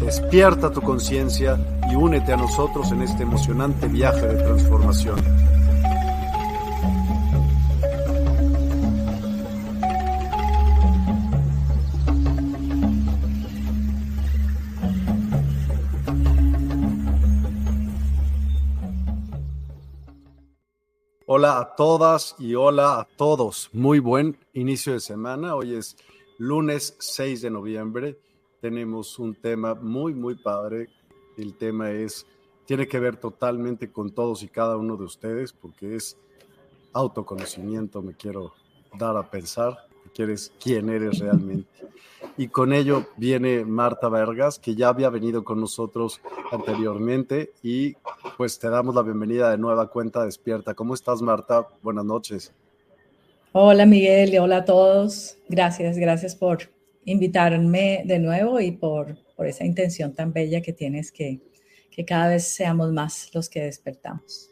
Despierta tu conciencia y únete a nosotros en este emocionante viaje de transformación. Hola a todas y hola a todos. Muy buen inicio de semana. Hoy es lunes 6 de noviembre. Tenemos un tema muy, muy padre. El tema es, tiene que ver totalmente con todos y cada uno de ustedes porque es autoconocimiento, me quiero dar a pensar, quieres quién eres realmente y con ello viene Marta Vargas, que ya había venido con nosotros anteriormente y pues te damos la bienvenida de nueva cuenta despierta. ¿Cómo estás Marta? Buenas noches. Hola Miguel y hola a todos. Gracias, gracias por invitarme de nuevo y por, por esa intención tan bella que tienes que, que cada vez seamos más los que despertamos.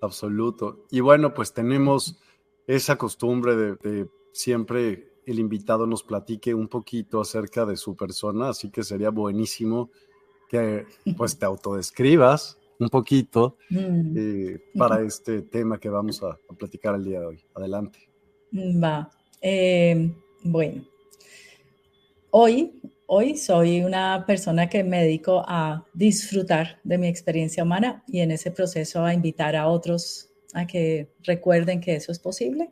Absoluto. Y bueno, pues tenemos esa costumbre de, de siempre el invitado nos platique un poquito acerca de su persona, así que sería buenísimo que pues te autodescribas un poquito mm. eh, para este tema que vamos a, platicar el día de hoy. Adelante. Mm, va. Em, bueno, hoy, hoy soy una persona que me dedico a disfrutar de mi experiencia humana y en ese proceso a invitar a otros a que recuerden que eso es posible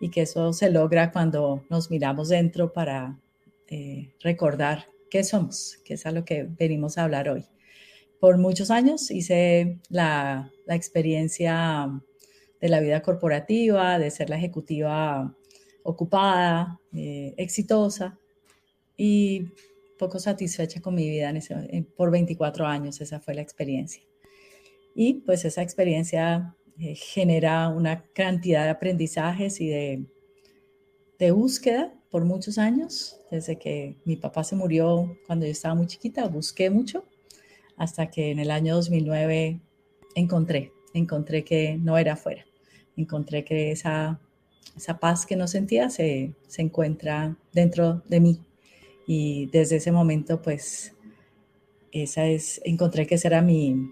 y que eso se logra cuando nos miramos dentro para eh, recordar qué somos, que es a lo que venimos a hablar hoy. Por muchos años hice la, la experiencia de la vida corporativa, de ser la ejecutiva ocupada, eh, exitosa y poco satisfecha con mi vida por 24 años, esa fue la experiencia. Y pues esa experiencia eh, genera una cantidad de aprendizajes y de, de búsqueda por muchos años. Desde que mi papá se murió cuando yo estaba muy chiquita, busqué mucho hasta que en el año 2009 encontré, encontré que no era afuera, encontré que esa, esa paz que no sentía se, se encuentra dentro de mí. Y desde ese momento, pues, esa es, encontré que ese era mi,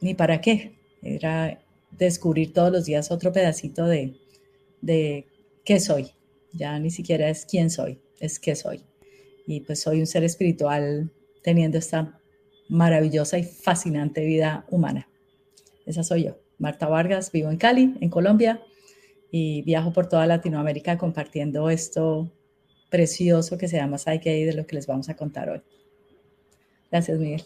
mi para qué, era descubrir todos los días otro pedacito de, de qué soy. Ya ni siquiera es quién soy, es qué soy. Y pues soy un ser espiritual teniendo esta maravillosa y fascinante vida humana. Esa soy yo, Marta Vargas, vivo en Cali, en Colombia, y viajo por toda Latinoamérica compartiendo esto precioso que se llama Psyche de lo que les vamos a contar hoy. Gracias, Miguel.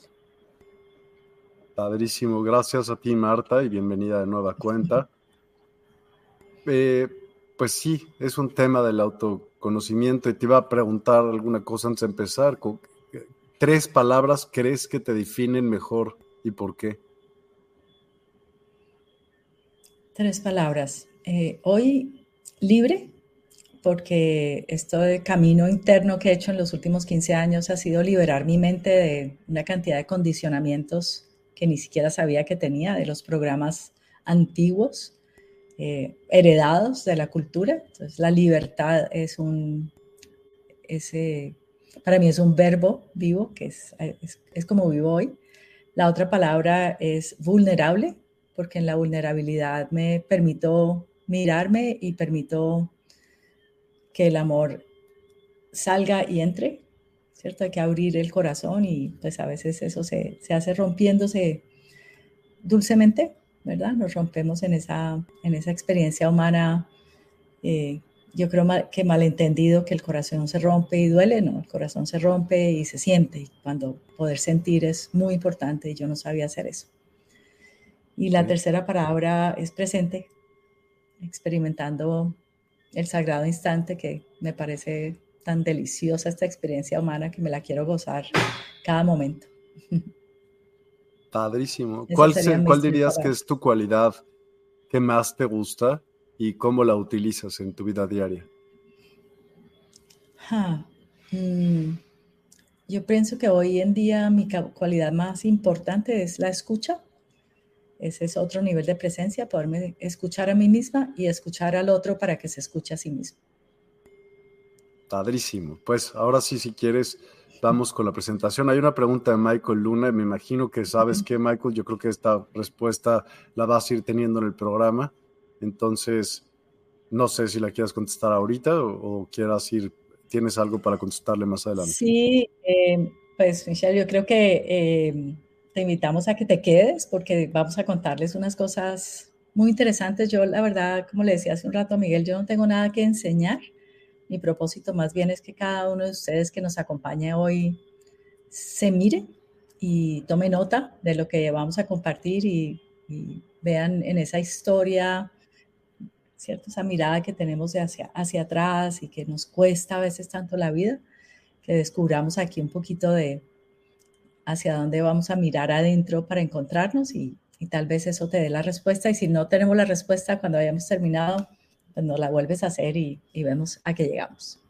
Padrísimo, gracias a ti Marta y bienvenida de nueva cuenta. eh, pues sí, es un tema del autoconocimiento y te iba a preguntar alguna cosa antes de empezar. ¿Tres palabras crees que te definen mejor y por qué? Tres palabras. Eh, hoy libre, porque esto de camino interno que he hecho en los últimos 15 años ha sido liberar mi mente de una cantidad de condicionamientos que ni siquiera sabía que tenía, de los programas antiguos, eh, heredados de la cultura. Entonces, la libertad es un, ese, para mí es un verbo vivo, que es, es, es como vivo hoy. La otra palabra es vulnerable, porque en la vulnerabilidad me permito mirarme y permito que el amor salga y entre, ¿cierto? Hay que abrir el corazón y pues a veces eso se, se hace rompiéndose dulcemente, ¿verdad? Nos rompemos en esa, en esa experiencia humana. Eh, yo creo que malentendido que el corazón se rompe y duele, no, el corazón se rompe y se siente. Y cuando poder sentir es muy importante y yo no sabía hacer eso. Y la tercera palabra es presente, experimentando el sagrado instante que me parece tan deliciosa esta experiencia humana que me la quiero gozar cada momento. Padrísimo. ¿Cuál, ¿Cuál dirías que es tu cualidad que más te gusta y cómo la utilizas en tu vida diaria? Mm, yo pienso que hoy en día mi cualidad más importante es la escucha ese es otro nivel de presencia, poderme escuchar a mí misma y escuchar al otro para que se escuche a sí mismo. Padrísimo. Pues ahora sí, si quieres, vamos con la presentación. Hay una pregunta de Michael Luna, me imagino que sabes que, Michael, yo creo que esta respuesta la vas a ir teniendo en el programa. Entonces, no sé si la quieras contestar ahorita o, quieras ir, tienes algo para contestarle más adelante. Sí, eh, pues Michelle, yo creo que... Eh, te invitamos a que te quedes porque vamos a contarles unas cosas muy interesantes. Yo, la verdad, como le decía hace un rato a Miguel, yo no tengo nada que enseñar. Mi propósito más bien es que cada uno de ustedes que nos acompañe hoy se mire y tome nota de lo que vamos a compartir y, vean en esa historia, ¿cierto? Esa mirada que tenemos de hacia, hacia atrás y que nos cuesta a veces tanto la vida, que descubramos aquí un poquito de, hacia dónde vamos a mirar adentro para encontrarnos y, tal vez eso te dé la respuesta. Y si no tenemos la respuesta cuando hayamos terminado, pues nos la vuelves a hacer y, y vemos a qué llegamos.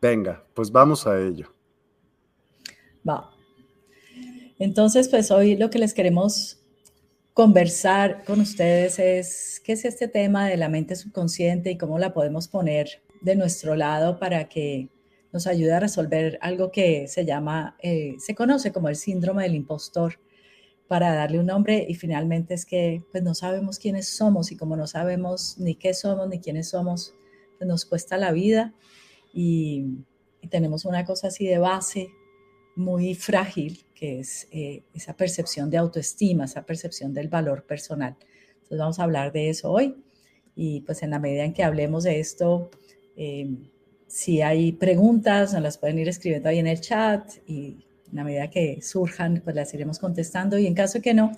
Venga, pues vamos a ello. Va. Entonces, pues hoy lo que les queremos conversar con ustedes es qué es este tema de la mente subconsciente y cómo la podemos poner de nuestro lado para que nos ayuda a resolver algo que se llama, eh, se conoce como el síndrome del impostor, para darle un nombre y finalmente es que pues no sabemos quiénes somos y como no sabemos ni qué somos ni quiénes somos, pues nos cuesta la vida y, tenemos una cosa así de base muy frágil que es eh, esa percepción de autoestima, esa percepción del valor personal. Entonces vamos a hablar de eso hoy y pues en la medida en que hablemos de esto, eh, si hay preguntas, nos las pueden ir escribiendo ahí en el chat y en la medida que surjan, pues las iremos contestando. Y en caso que no,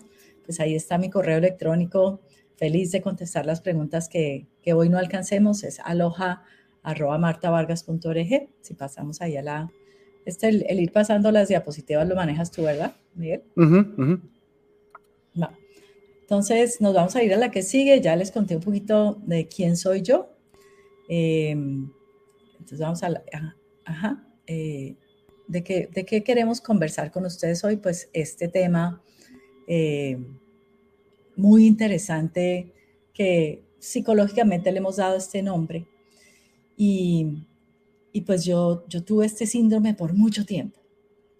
pues ahí está mi correo electrónico. Feliz de contestar las preguntas que, que hoy no alcancemos. Es aloha.martavargas.org. Si pasamos ahí a la... Este, el, ir pasando las diapositivas lo manejas tú, ¿verdad, Miguel? Entonces, nos vamos a ir a la que sigue. Ya les conté un poquito de quién soy yo. Eh, entonces vamos a ajá, eh, ¿de, qué, ¿de, qué, queremos conversar con ustedes hoy? Pues este tema eh, muy interesante que psicológicamente le hemos dado este nombre. Y, y pues yo, yo tuve este síndrome por mucho tiempo,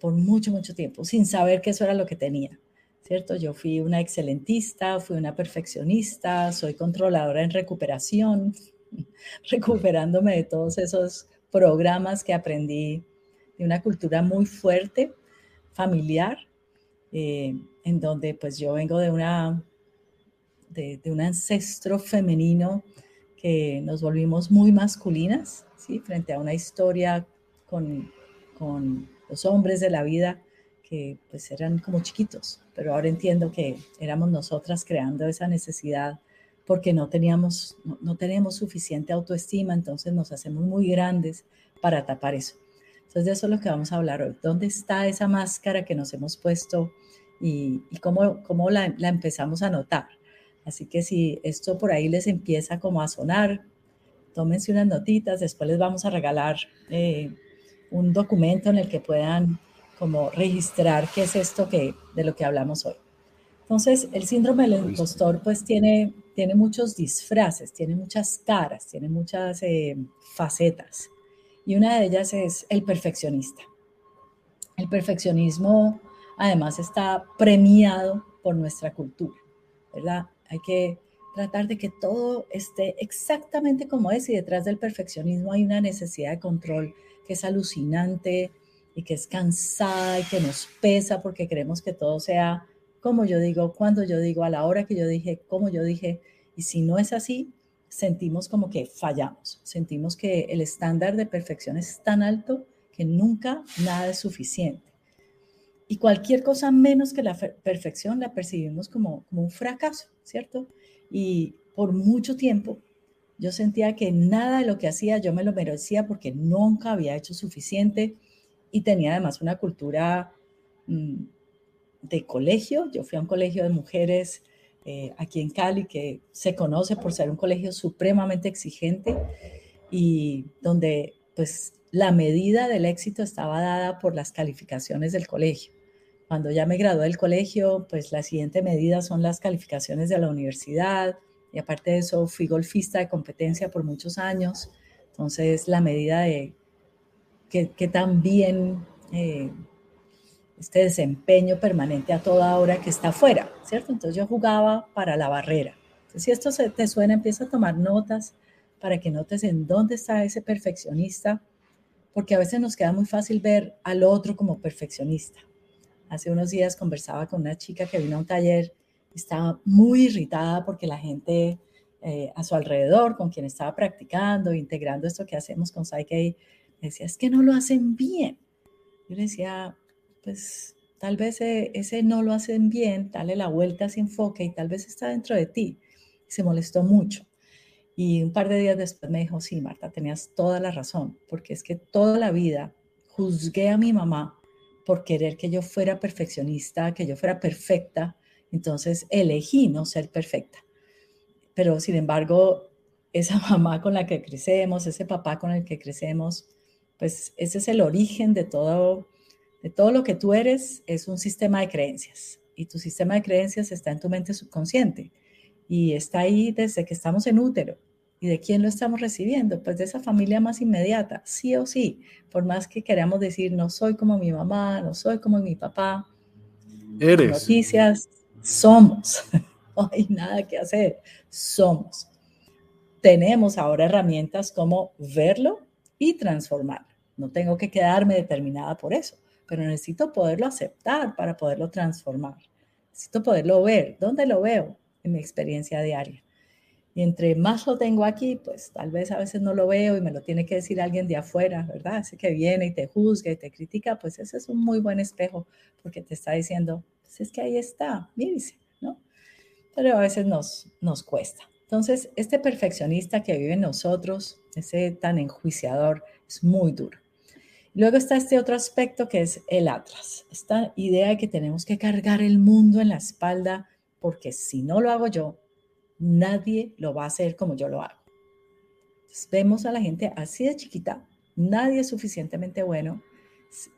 por mucho, mucho tiempo, sin saber que eso era lo que tenía. ¿Cierto? Yo fui una excelentista, fui una perfeccionista, soy controladora en recuperación, recuperándome de todos esos programas que aprendí de una cultura muy fuerte, familiar, eh, en donde pues yo vengo de una de, un ancestro femenino que nos volvimos muy masculinas, ¿sí? frente a una historia con, con los hombres de la vida que pues eran como chiquitos, pero ahora entiendo que éramos nosotras creando esa necesidad porque no teníamos, no, tenemos suficiente autoestima, entonces nos hacemos muy grandes para tapar eso. Entonces de eso es lo que vamos a hablar hoy. ¿Dónde está esa máscara que nos hemos puesto y, cómo, cómo la, la, empezamos a notar? Así que si esto por ahí les empieza como a sonar, tómense unas notitas, después les vamos a regalar eh, un documento en el que puedan como registrar qué es esto que, de lo que hablamos hoy. Entonces, el síndrome del impostor pues tiene, tiene muchos disfraces, tiene muchas caras, tiene muchas eh, facetas. Y una de ellas es el perfeccionista. El perfeccionismo además está premiado por nuestra cultura, ¿verdad? Hay que tratar de que todo esté exactamente como es y detrás del perfeccionismo hay una necesidad de control que es alucinante y que es cansada y que nos pesa porque queremos que todo sea como yo digo, cuando yo digo, a la hora que yo dije, como yo dije. Y si no es así, sentimos como que fallamos, sentimos que el estándar de perfección es tan alto que nunca nada es suficiente. Y cualquier cosa menos que la perfección la percibimos como, como un fracaso, ¿cierto? Y por mucho tiempo yo sentía que nada de lo que hacía yo me lo merecía porque nunca había hecho suficiente y tenía además una cultura mm, de colegio. Yo fui a un colegio de mujeres eh, aquí en Cali que se conoce por ser un colegio supremamente exigente y donde pues la medida del éxito estaba dada por las calificaciones del colegio. Cuando ya me gradué del colegio, pues la siguiente medida son las calificaciones de la universidad y aparte de eso fui golfista de competencia por muchos años. Entonces la medida de que, tan bien eh, este desempeño permanente a toda hora que está afuera, ¿cierto? Entonces yo jugaba para la barrera. Si esto se te suena, empieza a tomar notas para que notes en dónde está ese perfeccionista, porque a veces nos queda muy fácil ver al otro como perfeccionista. Hace unos días conversaba con una chica que vino a un taller estaba muy irritada porque la gente eh, a su alrededor, con quien estaba practicando, integrando esto que hacemos con Psyche, decía, es que no lo hacen bien. Yo le decía, pues tal vez ese, no lo hacen bien, dale la vuelta a ese enfoque y tal vez está dentro de ti. se molestó mucho. Y un par de días después me dijo, sí, Marta, tenías toda la razón, porque es que toda la vida juzgué a mi mamá por querer que yo fuera perfeccionista, que yo fuera perfecta, entonces elegí no ser perfecta. Pero sin embargo, esa mamá con la que crecemos, ese papá con el que crecemos, pues ese es el origen de todo, de todo lo que tú eres, es un sistema de creencias. Y tu sistema de creencias está en tu mente subconsciente y está ahí desde que estamos en útero. ¿Y de quién lo estamos recibiendo? Pues de esa familia más inmediata, sí o sí. Por más que queramos decir, no soy como mi mamá, no soy como mi papá. Eres. Noticias, somos. no hay nada que hacer, somos. Tenemos ahora herramientas como verlo y transformarlo. No tengo que quedarme determinada por eso, pero necesito poderlo aceptar para poderlo transformar. Necesito poderlo ver. ¿Dónde lo veo? En mi experiencia diaria. Y entre más lo tengo aquí, pues tal vez a veces no lo veo y me lo tiene que decir alguien de afuera, ¿verdad? Ese que viene y te juzga y te critica, pues ese es un muy buen espejo porque te está diciendo, pues es que ahí está, mírese, ¿no? Pero a veces nos, nos cuesta. Entonces, este perfeccionista que vive en nosotros, ese tan enjuiciador, es muy duro. Luego está este otro aspecto que es el atlas, esta idea de que tenemos que cargar el mundo en la espalda porque si no lo hago yo, nadie lo va a hacer como yo lo hago. vemos a la gente así de chiquita, nadie es suficientemente bueno.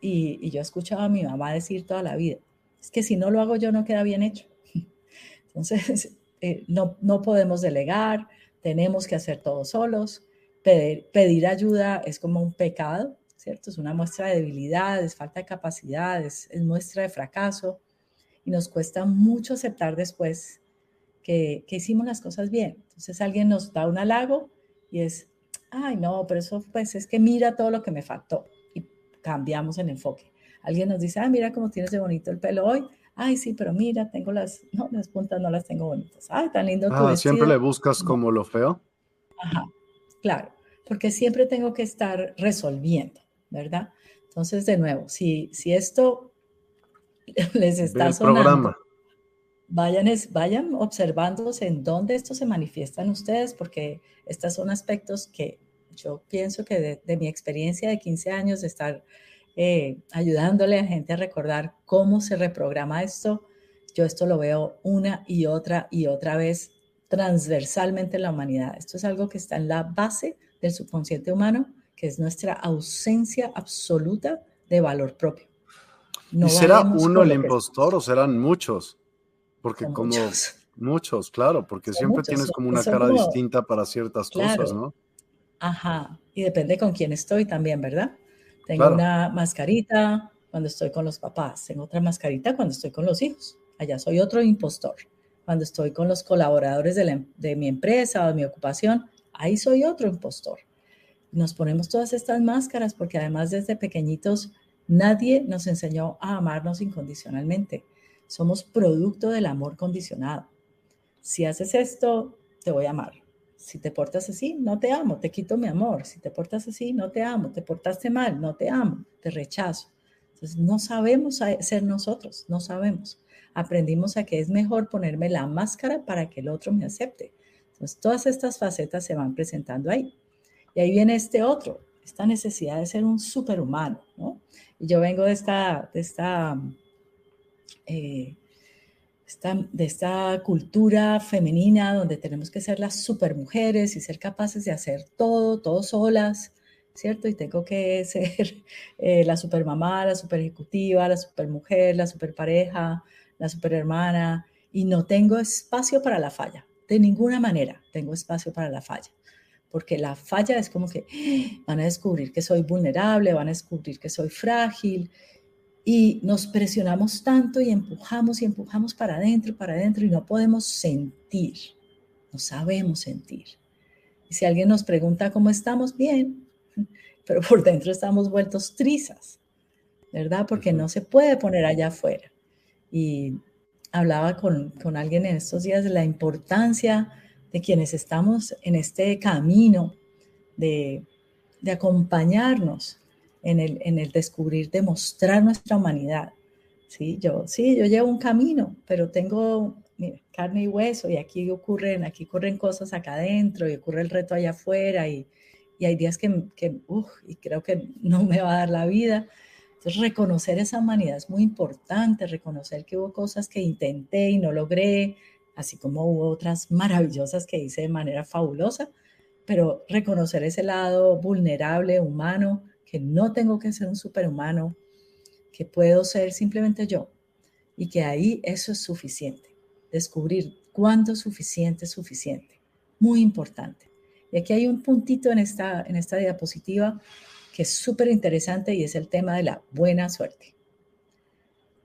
Y, yo escuchaba a mi mamá decir toda la vida, es que si no lo hago yo no queda bien hecho. Entonces, eh, no, no podemos delegar, tenemos que hacer todo solos. Pedir, ayuda es como un pecado, ¿cierto? Es una muestra de debilidad, es falta de capacidad, es, es muestra de fracaso y nos cuesta mucho aceptar después que, hicimos las cosas bien. Entonces alguien nos da un halago y es, ay, no, pero eso pues es que mira todo lo que me faltó y cambiamos el enfoque. Alguien nos dice, ay, mira cómo tienes de bonito el pelo hoy. Ay, sí, pero mira, tengo las, no, las puntas no las tengo bonitas. Ay, tan lindo tu ah, ¿Siempre le buscas como lo feo? Ajá, claro, porque siempre tengo que estar resolviendo, ¿verdad? Entonces, de nuevo, si, si esto les está sonando... Programa vayan, vayan observándose en dónde esto se manifiesta en ustedes, porque estos son aspectos que yo pienso que de, mi experiencia de 15 años de estar eh, ayudándole a gente a recordar cómo se reprograma esto, yo esto lo veo una y otra y otra vez transversalmente en la humanidad. Esto es algo que está en la base del subconsciente humano, que es nuestra ausencia absoluta de valor propio. ¿Y será uno el impostor o serán muchos? Porque como muchos. claro, porque siempre tienes como una cara distinta para ciertas cosas, ¿no? Ajá, y depende con quién estoy también, ¿verdad? Tengo una mascarita cuando estoy con los papás, tengo otra mascarita cuando estoy con los hijos. Allá soy otro impostor. Cuando estoy con los colaboradores de, em, de mi empresa o de mi ocupación, ahí soy otro impostor. Nos ponemos todas estas máscaras porque además desde pequeñitos nadie nos enseñó a amarnos incondicionalmente. Somos producto del amor condicionado. Si haces esto, te voy a amar. Si te portas así, no te amo, te quito mi amor. Si te portas así, no te amo. Te portaste mal, no te amo, te rechazo. Entonces, no sabemos ser nosotros, no sabemos. Aprendimos a que es mejor ponerme la máscara para que el otro me acepte. Entonces, todas estas facetas se van presentando ahí. Y ahí viene este otro, esta necesidad de ser un superhumano, ¿no? Y yo vengo de esta, de esta eh, de esta cultura femenina donde tenemos que ser las supermujeres y ser capaces de hacer todo, todo solas, ¿cierto? Y tengo que ser eh, la supermamá, la super ejecutiva, la supermujer, la superpareja, la superhermana, y no tengo espacio para la falla. De ninguna manera tengo espacio para la falla porque la falla es como que van a descubrir que soy vulnerable, van a descubrir que soy frágil y nos presionamos tanto y empujamos y empujamos para adentro, para adentro y no podemos sentir, no sabemos sentir. Y si alguien nos pregunta cómo estamos, bien, pero por dentro estamos vueltos trizas, ¿verdad? Porque no se puede poner allá afuera. Y hablaba con, con alguien en estos días de la importancia de quienes estamos en este camino de, de acompañarnos en el, en el descubrir, demostrar nuestra humanidad. Sí, yo, sí, yo llevo un camino, pero tengo carne y hueso y aquí ocurren, aquí ocurren cosas acá adentro y ocurre el reto allá afuera y, y hay días que, que y creo que no me va a dar la vida. Entonces, reconocer esa humanidad es muy importante, reconocer que hubo cosas que intenté y no logré, así como hubo otras maravillosas que hice de manera fabulosa, pero reconocer ese lado vulnerable, humano, que no tengo que ser un superhumano, que puedo ser simplemente yo y que ahí eso es suficiente. Descubrir cuándo suficiente es suficiente. Muy importante. Y aquí hay un puntito en esta, en esta diapositiva que es súper interesante y es el tema de la buena suerte.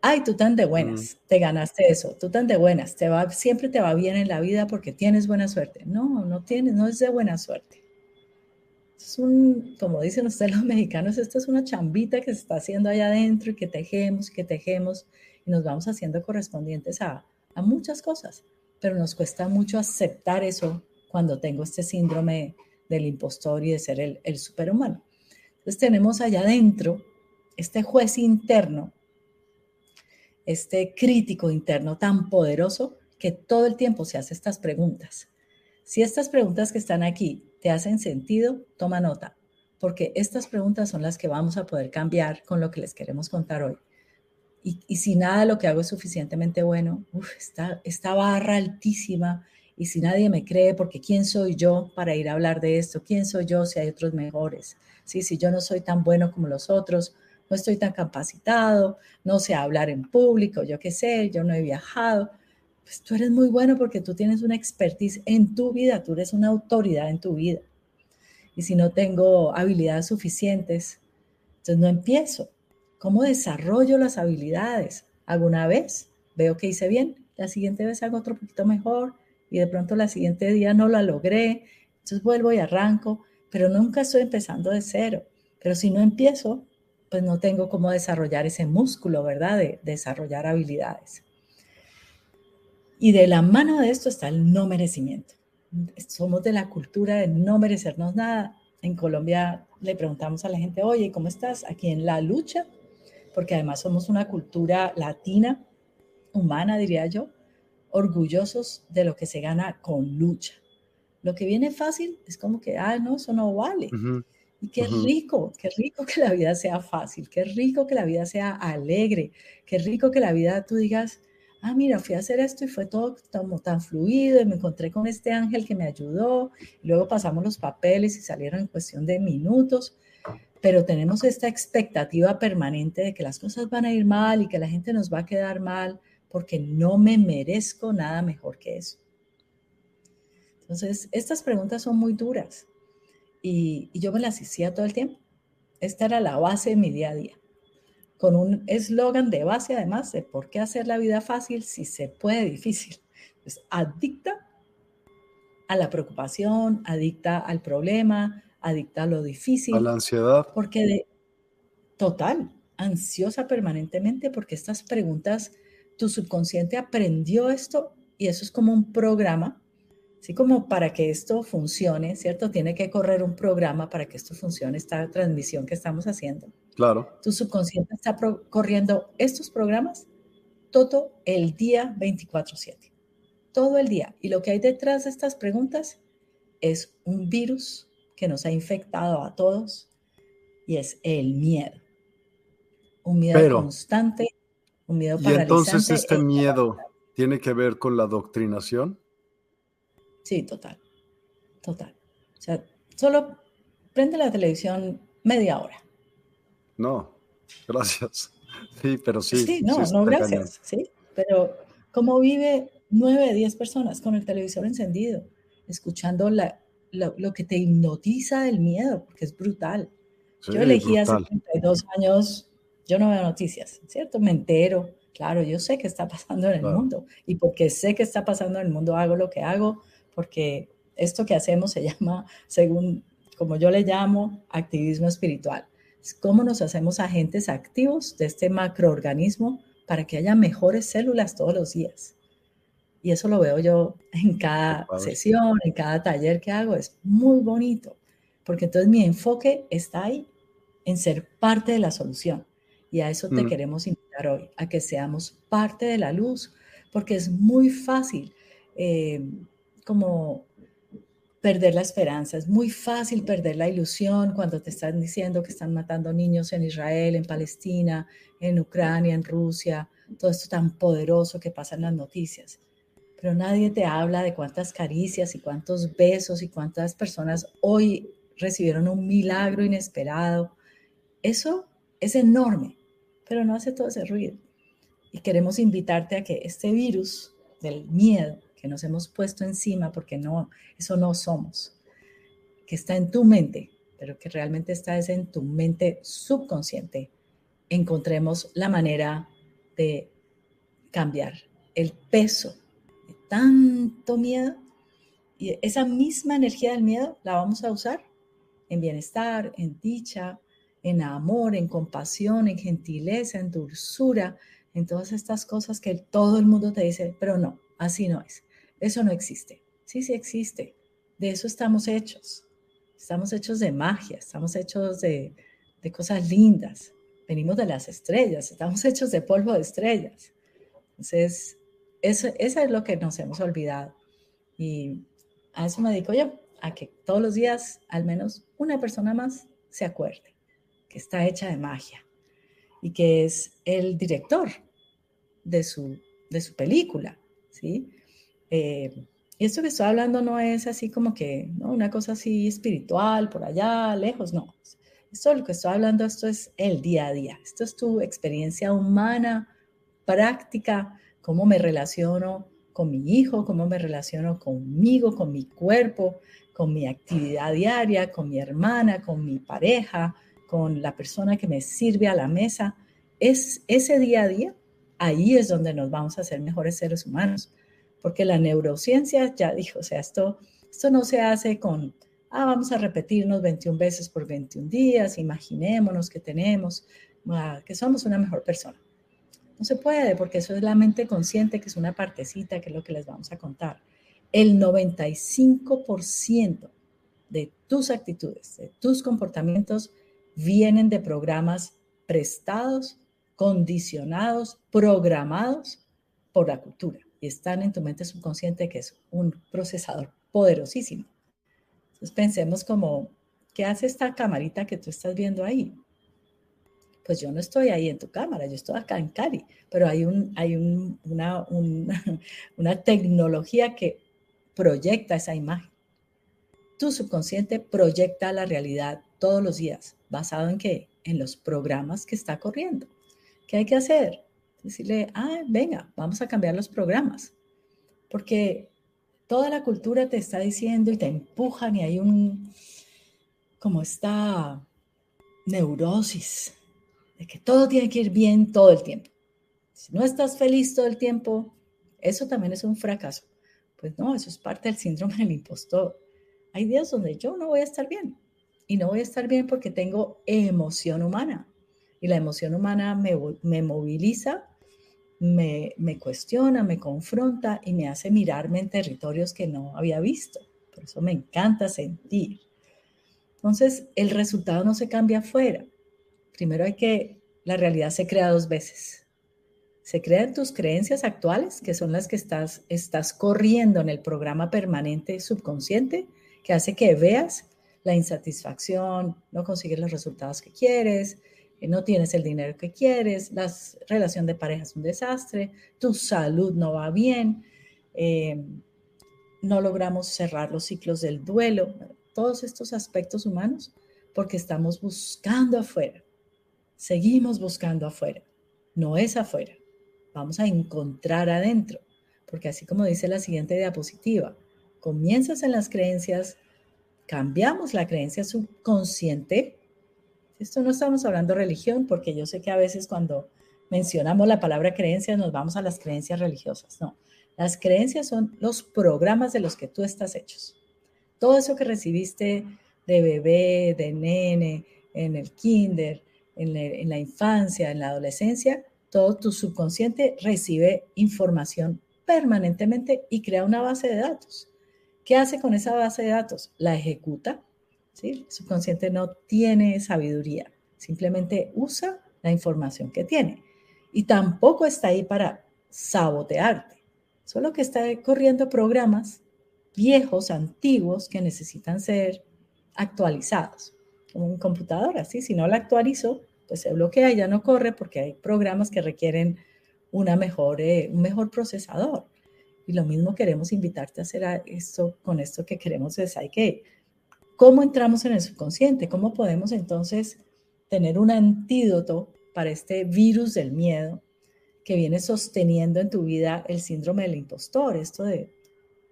Ay, tú tan de buenas, te ganaste eso, tú tan de buenas, te va, siempre te va bien en la vida porque tienes buena suerte. No, no tienes, no es de buena suerte es un, como dicen ustedes los mexicanos, esto es una chambita que se está haciendo allá adentro y que tejemos, que tejemos y nos vamos haciendo correspondientes a, a muchas cosas, pero nos cuesta mucho aceptar eso cuando tengo este síndrome del impostor y de ser el, el superhumano. Entonces tenemos allá adentro este juez interno, este crítico interno tan poderoso que todo el tiempo se hace estas preguntas. Si estas preguntas que están aquí te hacen sentido, toma nota, porque estas preguntas son las que vamos a poder cambiar con lo que les queremos contar hoy. Y, si nada lo que hago es suficientemente bueno, está esta barra altísima, y si nadie me cree, porque ¿quién soy yo para ir a hablar de esto? ¿Quién soy yo si hay otros mejores? ¿Sí? Si yo no soy tan bueno como los otros, no estoy tan capacitado, no sé hablar en público, yo qué sé, yo no he viajado pues tú eres muy bueno porque tú tienes una expertise en tu vida, tú eres una autoridad en tu vida. Y si no tengo habilidades suficientes, entonces no empiezo. ¿Cómo desarrollo las habilidades? ¿Alguna vez veo que hice bien, la siguiente vez hago otro poquito mejor y de pronto la siguiente día no la logré, entonces vuelvo y arranco, pero nunca estoy empezando de cero. Pero si no empiezo, pues no tengo cómo desarrollar ese músculo, ¿verdad? De desarrollar habilidades. Y de la mano de esto está el no merecimiento. Somos de la cultura de no merecernos nada. En Colombia le preguntamos a la gente, oye, ¿cómo estás? Aquí en la lucha, porque además somos una cultura latina, humana, diría yo, orgullosos de lo que se gana con lucha. Lo que viene fácil es como que, ah, no, eso no vale. Y qué rico, qué rico que la vida sea fácil, qué rico que la vida sea alegre, qué rico que la vida tú digas, ah, mira, fui a hacer esto y fue todo como tan fluido y me encontré con este ángel que me ayudó. Y luego pasamos los papeles y salieron en cuestión de minutos, pero tenemos esta expectativa permanente de que las cosas van a ir mal y que la gente nos va a quedar mal porque no me merezco nada mejor que eso. Entonces, estas preguntas son muy duras y, yo me las hacía todo el tiempo. Esta era la base de mi día a día, con un eslogan de base además de por qué hacer la vida fácil si se puede difícil. Es adicta a la preocupación, adicta al problema, adicta a lo difícil. A la ansiedad. Porque de total, ansiosa permanentemente porque estas preguntas tu subconsciente aprendió esto y eso es como un programa, así como para que esto funcione, ¿cierto? Tiene que correr un programa para que esto funcione, esta transmisión que estamos haciendo. Claro. Tu subconsciente está corriendo estos programas todo el día 24/7, todo el día. Y lo que hay detrás de estas preguntas es un virus que nos ha infectado a todos y es el miedo. Un miedo constante y entonces este miedo tiene que ver con la adoctrinación. Sí, total, total. O sea, solo prende la televisión media hora. No, gracias. Sí, pero sí. Sí, no, no, gracias. Sí, pero ¿cómo vive nueve, diez personas con el televisor encendido, escuchando la, lo, que te hipnotiza del miedo, porque es brutal. Yo elegí hace 32 años yo no veo noticias, ¿cierto? Me entero, claro, yo sé qué está pasando en el mundo y porque sé qué está pasando en el mundo hago lo que hago, porque esto que hacemos se llama, según como yo le llamo, activismo espiritual. Es cómo nos hacemos agentes activos de este macroorganismo para que haya mejores células todos los días. Y eso lo veo yo en cada sesión, en cada taller que hago. Es muy bonito, porque entonces mi enfoque está ahí, en ser parte de la solución. Y a eso te mm. queremos invitar hoy, a que seamos parte de la luz, porque es muy fácil eh, como perder la esperanza, es muy fácil perder la ilusión cuando te están diciendo que están matando niños en Israel, en Palestina, en Ucrania, en Rusia, todo esto tan poderoso que pasa en las noticias. Pero nadie te habla de cuántas caricias y cuántos besos y cuántas personas hoy recibieron un milagro inesperado. Eso es enorme, pero no hace todo ese ruido. Y queremos invitarte a que este virus del miedo que nos hemos puesto encima, porque no, eso no somos, que está en tu mente, pero que realmente está en tu mente subconsciente, encontremos la manera de cambiar el peso de tanto miedo y esa misma energía del miedo la vamos a usar en bienestar, en dicha, en amor, en compasión, en gentileza, en dulzura, en todas estas cosas que todo el mundo te dice, pero no, así no es. Eso no existe. Sí, sí existe. De eso estamos hechos. Estamos hechos de magia, estamos hechos de, cosas lindas. Venimos de las estrellas, estamos hechos de polvo de estrellas. Entonces, eso, eso es lo que nos hemos olvidado. Y a eso me dedico yo, a que todos los días al menos una persona más se acuerde está hecha de magia y que es el director de su, de su película, ¿sí? Eh, esto que estoy hablando no es así como que. Una cosa así espiritual, por allá, lejos, no. Esto lo que estoy hablando, esto es el día a día. Esto es tu experiencia humana, práctica, cómo me relaciono con mi hijo, cómo me relaciono conmigo, con mi cuerpo, con mi actividad diaria, con mi hermana, con mi pareja, con la persona que me sirve a la mesa, es ese día a día, ahí es donde nos vamos a hacer mejores seres humanos, porque la neurociencia ya dijo, o sea, esto, esto no se hace con, ah, vamos a repetirnos 21 veces por 21 días, imaginémonos que tenemos, ah, que somos una mejor persona. No se puede, porque eso es la mente consciente, que es una partecita, que es lo que les vamos a contar. El 95% de tus actitudes, de tus comportamientos, vienen de programas prestados, condicionados, programados por la cultura. Están en tu mente subconsciente, que es un procesador poderosísimo. Entonces pensemos como, ¿qué hace esta camarita que tú estás viendo ahí? Pues yo no estoy ahí en tu cámara, yo estoy acá en Cali, pero hay, un, hay una, una tecnología que proyecta esa imagen. Tu subconsciente proyecta la realidad todos los días, basado en qué? En los programas que está corriendo. ¿Qué hay que hacer? Decirle, ah, venga, vamos a cambiar los programas. Porque toda la cultura te está diciendo y te empujan y hay un, como esta neurosis de que todo tiene que ir bien todo el tiempo. Si no estás feliz todo el tiempo, eso también es un fracaso. Pues no, eso es parte del síndrome del impostor. Hay días donde yo no voy a estar bien y no voy a estar bien porque tengo emoción humana y la emoción humana me, me moviliza, me, cuestiona, me confronta y me hace mirarme en territorios que no había visto. Por eso me encanta sentir. Entonces, el resultado no se cambia afuera. Primero hay que, la realidad se crea dos veces. Se crean tus creencias actuales, que son las que estás, estás corriendo en el programa permanente subconsciente, que hace que veas la insatisfacción, no consigues los resultados que quieres, no tienes el dinero que quieres, la relación de pareja es un desastre, tu salud no va bien, eh, no logramos cerrar los ciclos del duelo, todos estos aspectos humanos, porque estamos buscando afuera, seguimos buscando afuera, no es afuera, vamos a encontrar adentro, porque así como dice la siguiente diapositiva, comienzas en las creencias, cambiamos la creencia subconsciente, esto no estamos hablando de religión, porque yo sé que a veces cuando mencionamos la palabra creencias nos vamos a las creencias religiosas. No, las creencias son los programas de los que tú estás hechos. Todo eso que recibiste de bebé, de nene, en el kinder, en, en la infancia, en la adolescencia, todo tu subconsciente recibe información permanentemente y crea una base de datos. ¿Qué hace con esa base de datos? La ejecuta El subconsciente no tiene sabiduría, simplemente usa la información que tiene. Y tampoco está ahí para sabotearte, solo que está corriendo programas viejos, antiguos, que necesitan ser actualizados, como un computador, así, si no la actualizo, pues se bloquea y ya no corre porque hay programas que requieren una mejor, eh, un mejor procesador. Y lo mismo queremos invitarte a hacer esto con esto que queremos hay que ¿Cómo entramos en el subconsciente? ¿Cómo podemos entonces tener un antídoto para este virus del miedo que viene sosteniendo en tu vida el síndrome del impostor? Esto de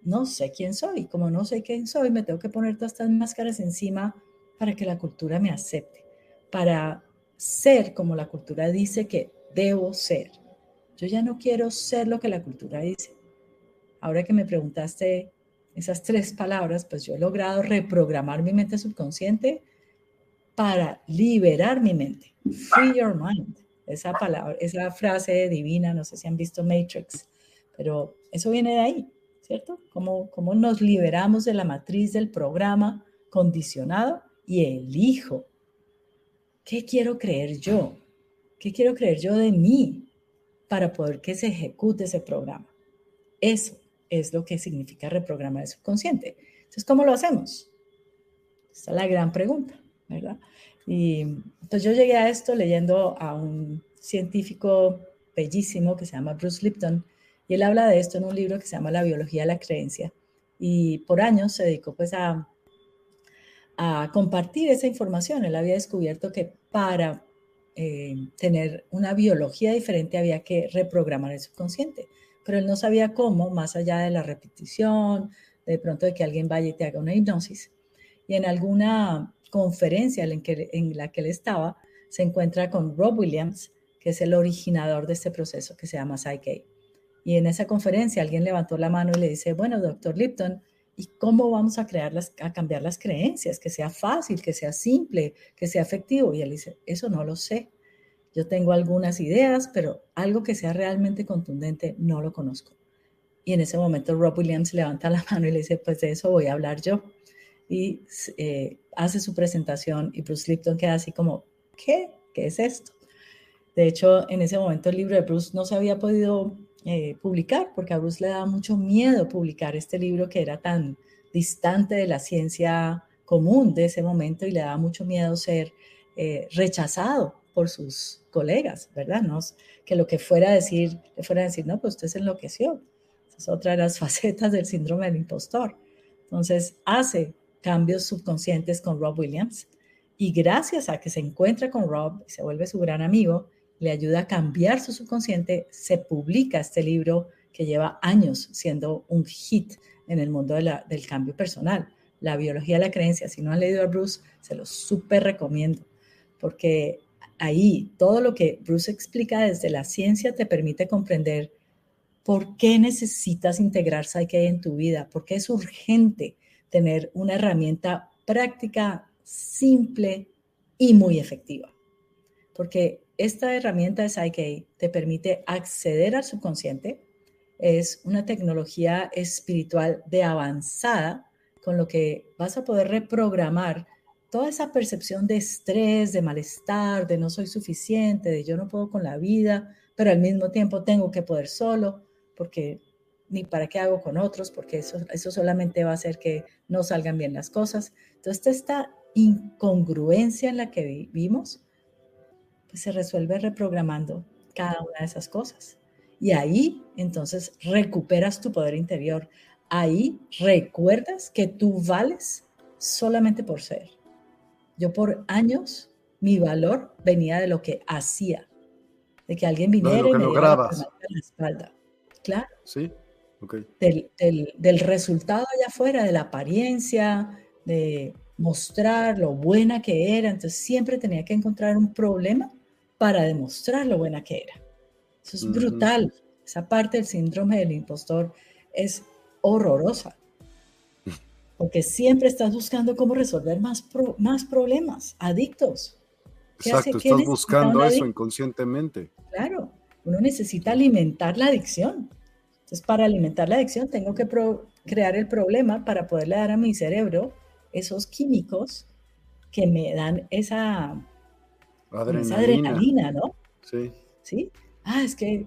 no sé quién soy, como no sé quién soy, me tengo que poner todas estas máscaras encima para que la cultura me acepte, para ser como la cultura dice que debo ser. Yo ya no quiero ser lo que la cultura dice. Ahora que me preguntaste esas tres palabras, pues yo he logrado reprogramar mi mente subconsciente para liberar mi mente. Free your mind. Esa palabra, esa frase divina, no sé si han visto Matrix, pero eso viene de ahí, ¿cierto? Cómo, cómo nos liberamos de la matriz del programa condicionado y elijo. ¿Qué quiero creer yo? ¿Qué quiero creer yo de mí para poder que se ejecute ese programa? Eso es lo que significa reprogramar el subconsciente. Entonces, ¿cómo lo hacemos? Esa es la gran pregunta, ¿verdad? Y entonces yo llegué a esto leyendo a un científico bellísimo que se llama Bruce Lipton, y él habla de esto en un libro que se llama La biología de la creencia. Y por años se dedicó pues a, a compartir esa información. Él había descubierto que para eh, tener una biología diferente había que reprogramar el subconsciente pero él no sabía cómo, más allá de la repetición, de pronto de que alguien vaya y te haga una hipnosis. Y en alguna conferencia en, la que él estaba, se encuentra con Rob Williams, que es el originador de este proceso que se llama Psyche. Y en esa conferencia alguien levantó la mano y le dice, bueno, doctor Lipton, ¿y cómo vamos a, crear las, a cambiar las creencias? Que sea fácil, que sea simple, que sea efectivo. Y él dice, eso no lo sé. Yo tengo algunas ideas, pero algo que sea realmente contundente no lo conozco. Y en ese momento Rob Williams levanta la mano y le dice, pues de eso voy a hablar yo. Y eh, hace su presentación y Bruce Lipton queda así como, ¿qué? ¿Qué es esto? De hecho, en ese momento el libro de Bruce no se había podido eh, publicar, porque a Bruce le daba mucho miedo publicar este libro que era tan distante de la ciencia común de ese momento y le daba mucho miedo ser eh, rechazado por sus colegas, ¿verdad? No, que lo que fuera a decir, le fuera a decir, no, pues usted se enloqueció. Esa es otra de las facetas del síndrome del impostor. Entonces, hace cambios subconscientes con Rob Williams y gracias a que se encuentra con Rob y se vuelve su gran amigo, le ayuda a cambiar su subconsciente, se publica este libro que lleva años siendo un hit en el mundo del cambio personal. La biología de la creencia, si no han leído a Bruce, se lo súper recomiendo, porque ahí todo lo que Bruce explica desde la ciencia te permite comprender por qué necesitas integrar Psyche en tu vida, por qué es urgente tener una herramienta práctica, simple y muy efectiva. Porque esta herramienta de Psyche te permite acceder al subconsciente, es una tecnología espiritual de avanzada con lo que vas a poder reprogramar toda esa percepción de estrés, de malestar, de no soy suficiente, de yo no puedo con la vida, pero al mismo tiempo tengo que poder solo, porque ni para qué hago con otros, porque eso, eso solamente va a hacer que no salgan bien las cosas. Entonces, esta incongruencia en la que vivimos, pues se resuelve reprogramando cada una de esas cosas. Y ahí entonces recuperas tu poder interior. Ahí recuerdas que tú vales solamente por ser. Yo por años mi valor venía de lo que hacía, de que alguien viniera y me diera la espalda. Claro. Sí. Del, del, del, resultado allá afuera, de la apariencia, de mostrar lo buena que era. Entonces siempre tenía que encontrar un problema para demostrar lo buena que era. Eso es brutal. Esa parte del síndrome del impostor es horrorosa porque siempre estás buscando cómo resolver más, más problemas, adictos. Exacto, estás buscando eso inconscientemente. Claro, uno necesita alimentar la adicción. Entonces, para alimentar la adicción tengo que crear el problema para poderle dar a mi cerebro esos químicos que me dan esa adrenalina, ¿no? Sí. Sí. Ah, es que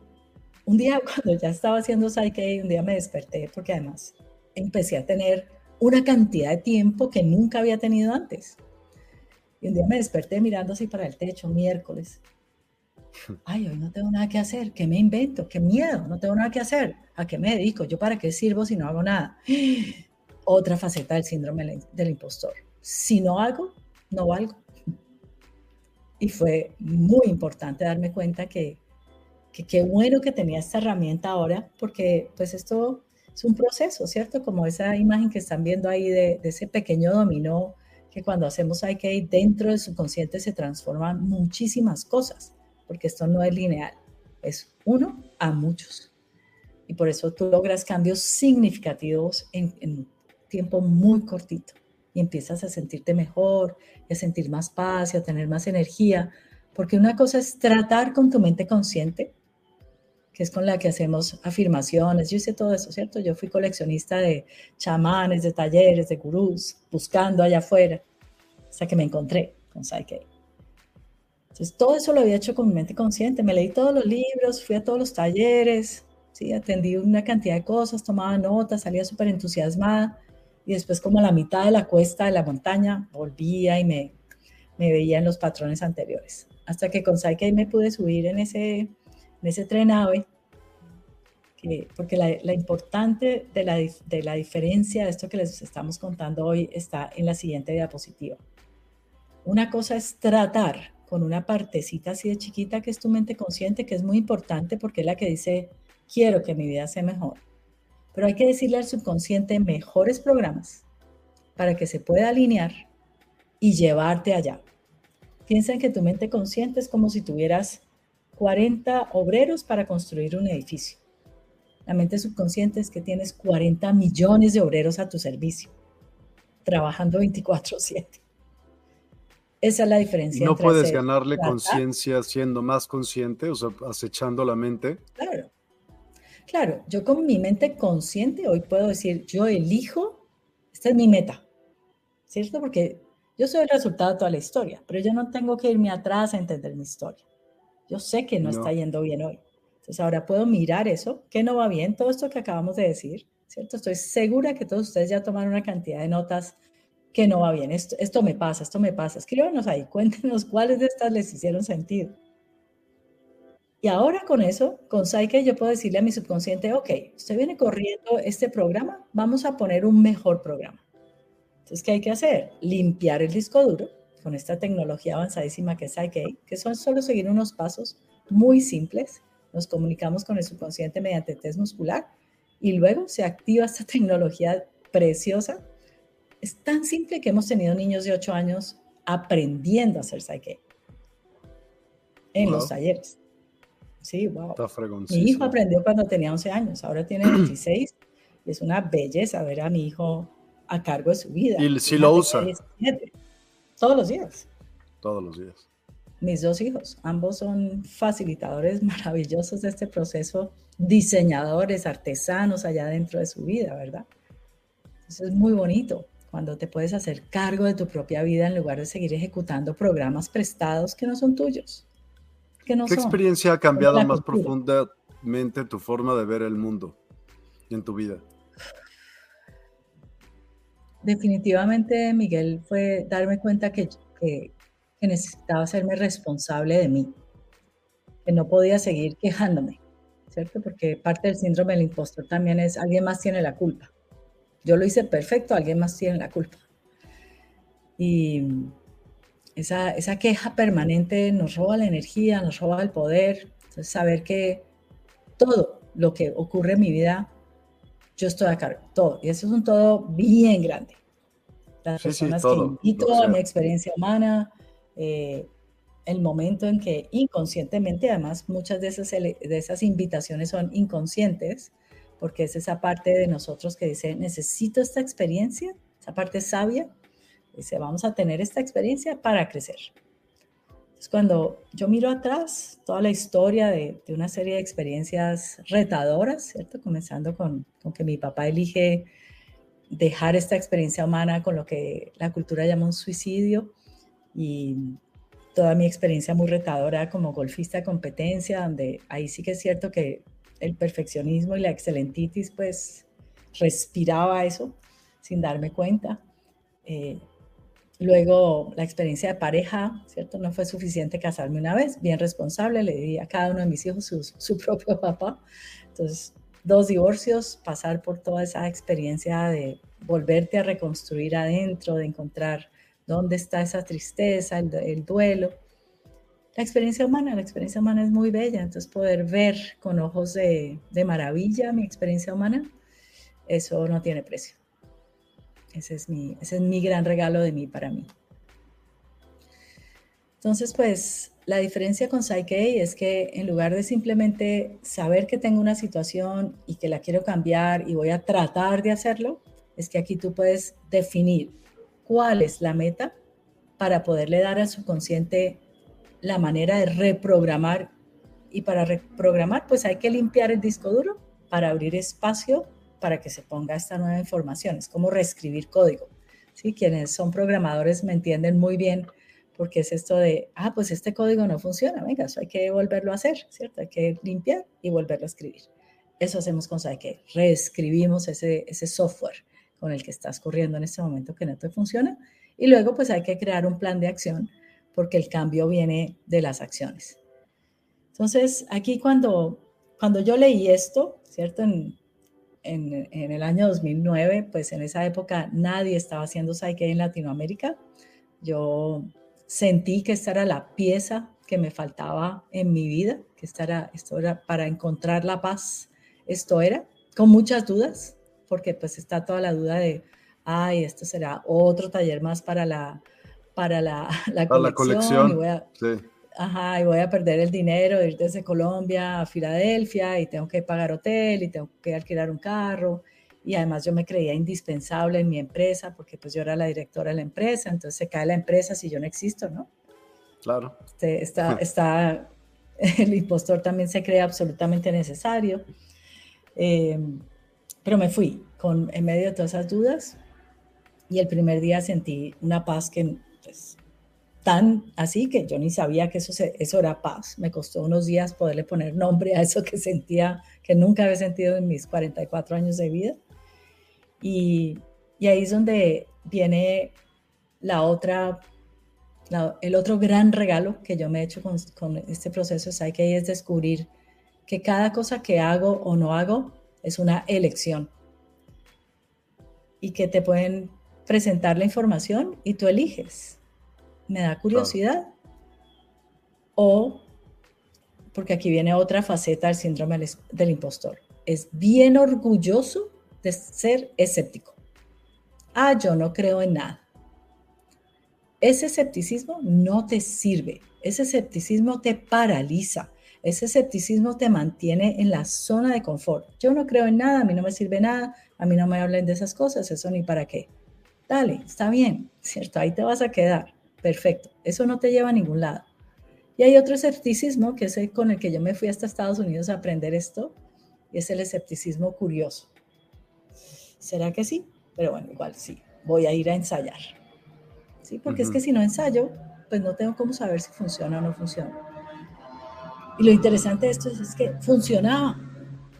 un día cuando ya estaba haciendo Psyche, un día me desperté porque además empecé a tener una cantidad de tiempo que nunca había tenido antes. Y un día me desperté mirando así para el techo, miércoles. Ay, hoy no tengo nada que hacer. ¿Qué me invento? ¿Qué miedo? No tengo nada que hacer. ¿A qué me dedico? ¿Yo para qué sirvo si no hago nada? Otra faceta del síndrome del impostor. Si no hago, no valgo. Y fue muy importante darme cuenta que qué bueno que tenía esta herramienta ahora, porque pues esto es un proceso, ¿cierto? Como esa imagen que están viendo ahí de, ese pequeño dominó, que cuando hacemos IK dentro del subconsciente se transforman muchísimas cosas, porque esto no es lineal, es uno a muchos. Y por eso tú logras cambios significativos en, en tiempo muy cortito y empiezas a sentirte mejor, a sentir más paz y a tener más energía, porque una cosa es tratar con tu mente consciente que es con la que hacemos afirmaciones. Yo hice todo eso, ¿cierto? Yo fui coleccionista de chamanes, de talleres, de gurús, buscando allá afuera, hasta que me encontré con Psyche. Entonces, todo eso lo había hecho con mi mente consciente. Me leí todos los libros, fui a todos los talleres, ¿sí? atendí una cantidad de cosas, tomaba notas, salía súper entusiasmada. Y después, como a la mitad de la cuesta de la montaña, volvía y me, me veía en los patrones anteriores. Hasta que con Psyche me pude subir en ese en ese tren AVE, porque la, importante de la, de la diferencia de esto que les estamos contando hoy está en la siguiente diapositiva. Una cosa es tratar con una partecita así de chiquita que es tu mente consciente, que es muy importante porque es la que dice, quiero que mi vida sea mejor. Pero hay que decirle al subconsciente mejores programas para que se pueda alinear y llevarte allá. Piensa en que tu mente consciente es como si tuvieras 40 obreros para construir un edificio. La mente subconsciente es que tienes 40 millones de obreros a tu servicio, trabajando 24/7. Esa es la diferencia. ¿No puedes ganarle conciencia siendo más consciente, o sea, acechando la mente? Claro. Claro, yo con mi mente consciente hoy puedo decir, yo elijo, esta es mi meta, ¿cierto? Porque yo soy el resultado de toda la historia, pero yo no tengo que irme atrás a entender mi historia. Yo sé que no, está yendo bien hoy. Entonces ahora puedo mirar eso, que no va bien, todo esto que acabamos de decir, ¿cierto? Estoy segura que todos ustedes ya tomaron una cantidad de notas que no va bien. Esto, esto me pasa, esto me pasa. Escríbanos ahí, cuéntenos cuáles de estas les hicieron sentido. Y ahora con eso, con Psyche, yo puedo decirle a mi subconsciente, ok, usted viene corriendo este programa, vamos a poner un mejor programa. Entonces, ¿qué hay que hacer? Limpiar el disco duro con esta tecnología avanzadísima que es Psyche, que son solo seguir unos pasos muy simples nos comunicamos con el subconsciente mediante test muscular y luego se activa esta tecnología preciosa. Es tan simple que hemos tenido niños de 8 años aprendiendo a hacer Psyche en los talleres. Sí, wow. Mi hijo aprendió cuando tenía 11 años, ahora tiene 26 y es una belleza ver a mi hijo a cargo de su vida. Y si lo usa. Todos los días. Todos los días mis dos hijos. Ambos son facilitadores maravillosos de este proceso, diseñadores, artesanos allá dentro de su vida, ¿verdad? Eso es muy bonito cuando te puedes hacer cargo de tu propia vida en lugar de seguir ejecutando programas prestados que no son tuyos. ¿Qué experiencia ha cambiado más profundamente tu forma de ver el mundo en tu vida? Definitivamente, Miguel, fue darme cuenta que, necesitaba hacerme responsable de mí, que no podía seguir quejándome, ¿cierto? Porque parte del síndrome del impostor también es alguien más tiene la culpa. Yo lo hice perfecto, alguien más tiene la culpa. Y esa, esa queja permanente nos roba la energía, nos roba el poder. Entonces, saber que todo lo que ocurre en mi vida, yo estoy a cargo, todo. Y eso es un todo bien grande. Las personas que invito a mi experiencia humana, eh, el momento en que inconscientemente, además muchas de esas, de esas invitaciones son inconscientes, porque es esa parte de nosotros que dice, necesito esta experiencia, esa parte sabia, dice, vamos a tener esta experiencia para crecer. Es cuando yo miro atrás toda la historia de, de, una serie de experiencias retadoras, ¿cierto? Comenzando con, con que mi papá elige dejar esta experiencia humana con lo que la cultura llama un suicidio, y toda mi experiencia muy retadora como golfista de competencia, donde ahí sí que es cierto que el perfeccionismo y la excelentitis, pues respiraba eso sin darme cuenta. Eh, luego la experiencia de pareja, ¿cierto? No fue suficiente casarme una vez, bien responsable, le di a cada uno de mis hijos su, su propio papá. Entonces, dos divorcios, pasar por toda esa experiencia de volverte a reconstruir adentro, de encontrar dónde está esa tristeza, el, duelo. La experiencia humana, la experiencia humana es muy bella, entonces poder ver con ojos de, maravilla mi experiencia humana, eso no tiene precio. Ese es, mi, ese es mi gran regalo de mí para mí. Entonces, pues la diferencia con Psyche es que en lugar de simplemente saber que tengo una situación y que la quiero cambiar y voy a tratar de hacerlo, es que aquí tú puedes definir cuál es la meta para poderle dar al subconsciente la manera de reprogramar. Y para reprogramar, pues hay que limpiar el disco duro para abrir espacio para que se ponga esta nueva información. Es como reescribir código. ¿sí? Quienes son programadores me entienden muy bien porque es esto de, ah, pues este código no funciona, venga, eso hay que volverlo a hacer, ¿cierto? Hay que limpiar y volverlo a escribir. Eso hacemos con que reescribimos ese, ese software con el que estás corriendo en este momento que no te funciona. Y luego pues hay que crear un plan de acción porque el cambio viene de las acciones. Entonces, aquí cuando, cuando yo leí esto, ¿cierto? En, en el año 2009, pues en esa época nadie estaba haciendo Psyche en Latinoamérica. Yo sentí que esta era la pieza que me faltaba en mi vida, que esta era, esto era para encontrar la paz, esto era, con muchas dudas, porque pues está toda la duda de, ay, esto será otro taller más para la, para la, la colección. Y voy a, Ajá, y voy a perder el dinero de ir desde Colombia a Filadelfia y tengo que pagar hotel y tengo que alquilar un carro. Y además yo me creía indispensable en mi empresa porque pues yo era la directora de la empresa, entonces se cae la empresa si yo no existo, ¿no? Claro. Este, está, está, el impostor también se cree absolutamente necesario. Eh, pero me fui con, en medio de todas esas dudas y el primer día sentí una paz que tan así que yo ni sabía que eso, eso era paz. Me costó unos días poderle poner nombre a eso que sentía, que nunca había sentido en mis 44 años de vida. Y, y ahí es donde viene la otra, el otro gran regalo que yo me he hecho con, con este proceso que es descubrir que cada cosa que hago o no hago es una elección y que te pueden presentar la información y tú eliges me da curiosidad. O, porque aquí viene otra faceta del síndrome del impostor, es bien orgulloso de ser escéptico. Ah, yo no creo en nada. Ese escepticismo no te sirve, ese escepticismo te paraliza, ese escepticismo te mantiene en la zona de confort. Yo no creo en nada, a mí no me sirve nada, a mí no me hablen de esas cosas, eso ni para qué. Dale, está bien, ¿cierto? Ahí te vas a quedar. Perfecto, eso no te lleva a ningún lado. Y hay otro escepticismo que es el con el que yo me fui hasta Estados Unidos a aprender esto, y es el escepticismo curioso. ¿Será que sí? Pero bueno, igual sí, voy a ir a ensayar. ¿Sí? Porque es que si no ensayo, pues no tengo cómo saber si funciona o no funciona. Y lo interesante de esto es, es que funcionaba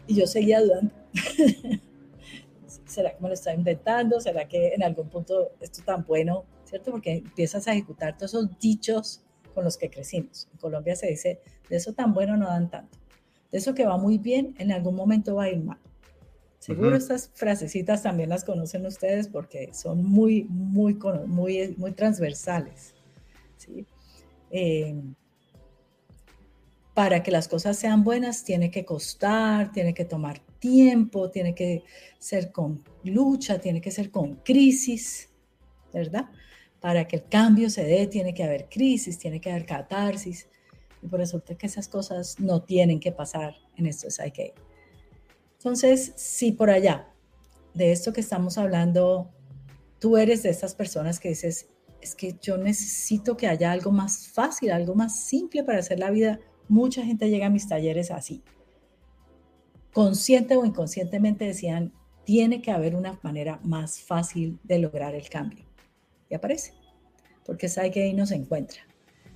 y yo seguía dudando. ¿Será que me lo está inventando? ¿Será que en algún punto esto tan bueno ¿cierto? Porque empiezas a ejecutar todos esos dichos con los que crecimos. En Colombia se dice, de eso tan bueno no dan tanto. De eso que va muy bien, en algún momento va a ir mal. Seguro estas frasecitas también las conocen ustedes porque son muy, muy, muy, muy transversales. ¿sí? Eh, para que las cosas sean buenas tiene que costar, tiene que tomar tiempo, tiene que ser con lucha, tiene que ser con crisis, ¿verdad? Para que el cambio se dé, tiene que haber crisis, tiene que haber catarsis. Y por resulta que esas cosas no tienen que pasar en esto es que Entonces, si por allá de esto que estamos hablando, tú eres de estas personas que dices, es que yo necesito que haya algo más fácil, algo más simple para hacer la vida. Mucha gente llega a mis talleres así. Consciente o inconscientemente decían, tiene que haber una manera más fácil de lograr el cambio y aparece, porque sabe que ahí no se encuentra.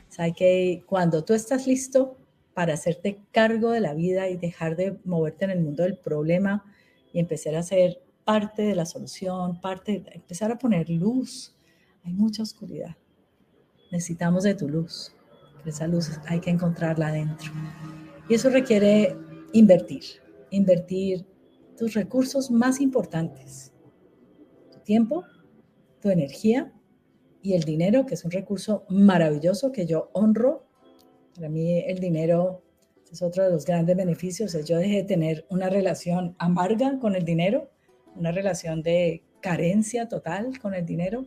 Sabe que cuando tú estás listo para hacerte cargo de la vida y dejar de moverte en el mundo del problema y empezar a ser parte de la solución, parte, empezar a poner luz. Hay mucha oscuridad. Necesitamos de tu luz. esa luz hay que encontrarla adentro. Y eso requiere invertir, invertir tus recursos más importantes, tu tiempo, tu energía y el dinero, que es un recurso maravilloso que yo honro. Para mí el dinero es otro de los grandes beneficios. Yo dejé de tener una relación amarga con el dinero, una relación de carencia total con el dinero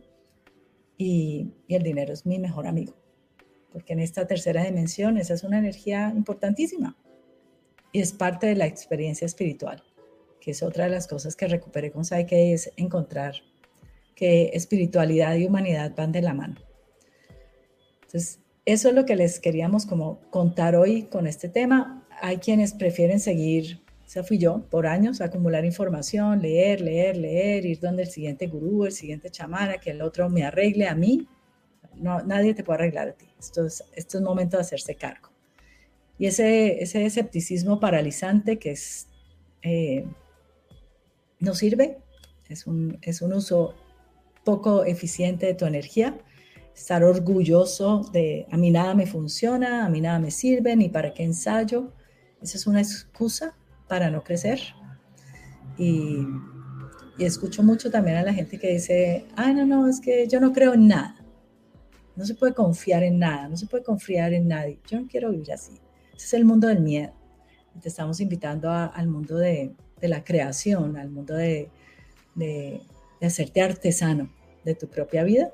y, el dinero es mi mejor amigo. Porque en esta tercera dimensión esa es una energía importantísima y es parte de la experiencia espiritual, que es otra de las cosas que recuperé con Saike, es encontrar que espiritualidad y humanidad van de la mano. Entonces, eso es lo que les queríamos como contar hoy con este tema. Hay quienes prefieren seguir, esa fui yo, por años, acumular información, leer, leer, leer, ir donde el siguiente gurú, el siguiente chamana, que el otro me arregle a mí. No, nadie te puede arreglar a ti. Esto es, esto es momento de hacerse cargo. Y ese, ese escepticismo paralizante que es, eh, no sirve, es un, es un uso poco eficiente de tu energía, estar orgulloso de a mí nada me funciona, a mí nada me sirve, ni para qué ensayo. Esa es una excusa para no crecer. Y, y escucho mucho también a la gente que dice, ay, no, no, es que yo no creo en nada. No se puede confiar en nada, no se puede confiar en nadie. Yo no quiero vivir así. Ese es el mundo del miedo. te estamos invitando al mundo de, de, la creación, al mundo de, de hacerte artesano de tu propia vida.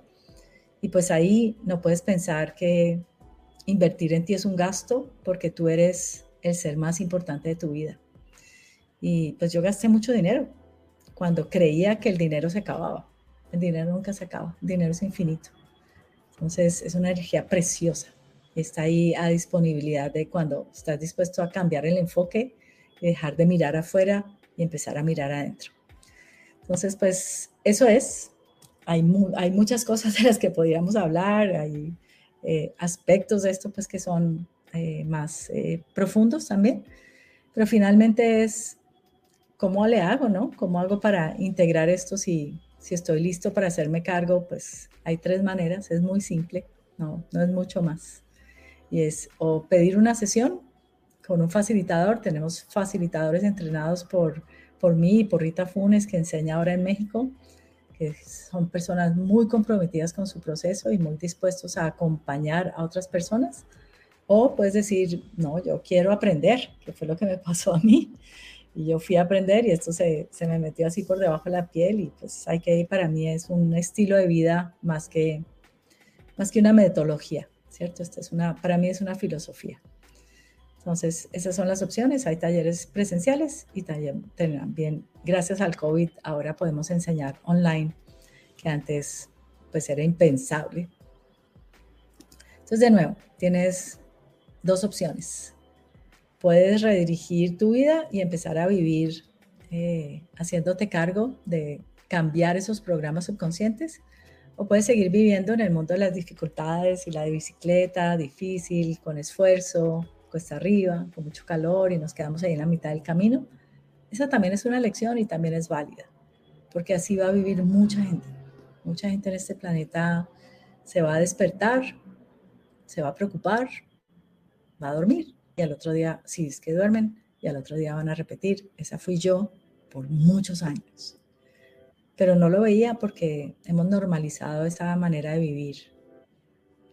Y pues ahí no puedes pensar que invertir en ti es un gasto porque tú eres el ser más importante de tu vida. Y pues yo gasté mucho dinero cuando creía que el dinero se acababa. El dinero nunca se acaba, el dinero es infinito. Entonces es una energía preciosa. Está ahí a disponibilidad de cuando estás dispuesto a cambiar el enfoque, dejar de mirar afuera y empezar a mirar adentro. Entonces, pues eso es hay, muchas cosas de las que podríamos hablar, hay eh, aspectos de esto pues que son eh, más eh, profundos también, pero finalmente es cómo le hago, ¿no? ¿Cómo hago para integrar esto si, si estoy listo para hacerme cargo? Pues hay tres maneras, es muy simple, no, no es mucho más. Y es o pedir una sesión con un facilitador, tenemos facilitadores entrenados por, por mí y por Rita Funes, que enseña ahora en México, que son personas muy comprometidas con su proceso y muy dispuestos a acompañar a otras personas o puedes decir, no, yo quiero aprender, que fue lo que me pasó a mí. Y yo fui a aprender y esto se, se me metió así por debajo de la piel y pues hay que para mí es un estilo de vida más que, más que una metodología, ¿cierto? Esta es una, para mí es una filosofía. Entonces, esas son las opciones. Hay talleres presenciales y también, gracias al COVID, ahora podemos enseñar online, que antes pues era impensable. Entonces, de nuevo, tienes dos opciones. Puedes redirigir tu vida y empezar a vivir eh, haciéndote cargo de cambiar esos programas subconscientes o puedes seguir viviendo en el mundo de las dificultades y la de bicicleta, difícil, con esfuerzo, cuesta arriba, con mucho calor y nos quedamos ahí en la mitad del camino. Esa también es una lección y también es válida, porque así va a vivir mucha gente. Mucha gente en este planeta se va a despertar, se va a preocupar, va a dormir y al otro día, si es que duermen, y al otro día van a repetir, esa fui yo por muchos años. Pero no lo veía porque hemos normalizado esa manera de vivir.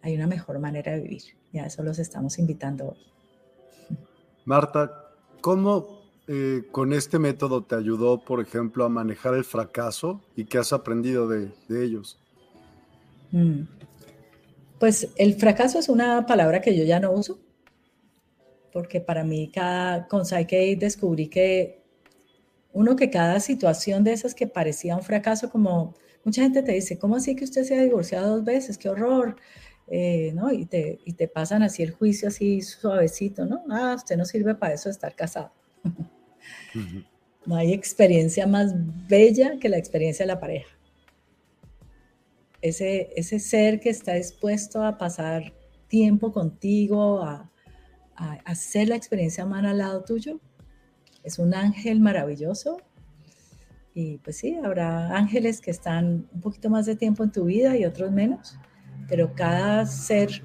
Hay una mejor manera de vivir y a eso los estamos invitando hoy. Marta, ¿cómo eh, con este método te ayudó, por ejemplo, a manejar el fracaso y qué has aprendido de, ellos? Mm. Pues el fracaso es una palabra que yo ya no uso porque para mí cada, con Psyche descubrí que uno que cada situación de esas que parecía un fracaso, como mucha gente te dice, ¿cómo así que usted se ha divorciado dos veces? ¡Qué horror! Eh, ¿no? Y te, y te pasan así el juicio así suavecito, ¿no? Ah, usted no sirve para eso de estar casado. No hay experiencia más bella que la experiencia de la pareja. Ese, ese ser que está dispuesto a pasar tiempo contigo, a, hacer la experiencia humana al lado tuyo. Es un ángel maravilloso. Y pues sí, habrá ángeles que están un poquito más de tiempo en tu vida y otros menos, pero cada ser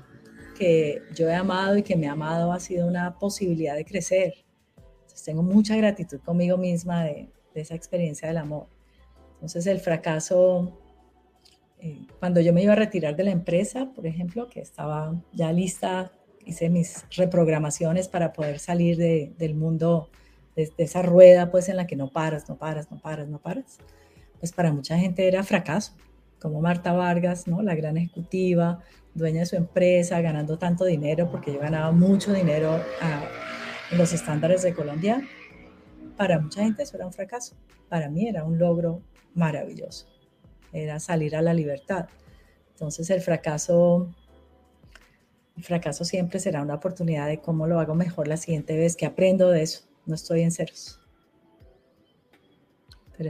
que yo he amado y que me ha amado ha sido una posibilidad de crecer. Entonces tengo mucha gratitud conmigo misma de, esa experiencia del amor. Entonces el fracaso, eh, cuando yo me iba a retirar de la empresa, por ejemplo, que estaba ya lista hice mis reprogramaciones para poder salir del mundo, de, esa rueda pues en la que no paras, no paras, no paras, no paras. Pues para mucha gente era fracaso, como Marta Vargas, ¿no? la gran ejecutiva, dueña de su empresa, ganando tanto dinero, porque yo ganaba mucho dinero en los estándares de Colombia. Para mucha gente eso era un fracaso. Para mí era un logro maravilloso. Era salir a la libertad. Entonces el fracaso el fracaso siempre será una oportunidad de cómo lo hago mejor la siguiente vez que aprendo de eso. No estoy en ceros.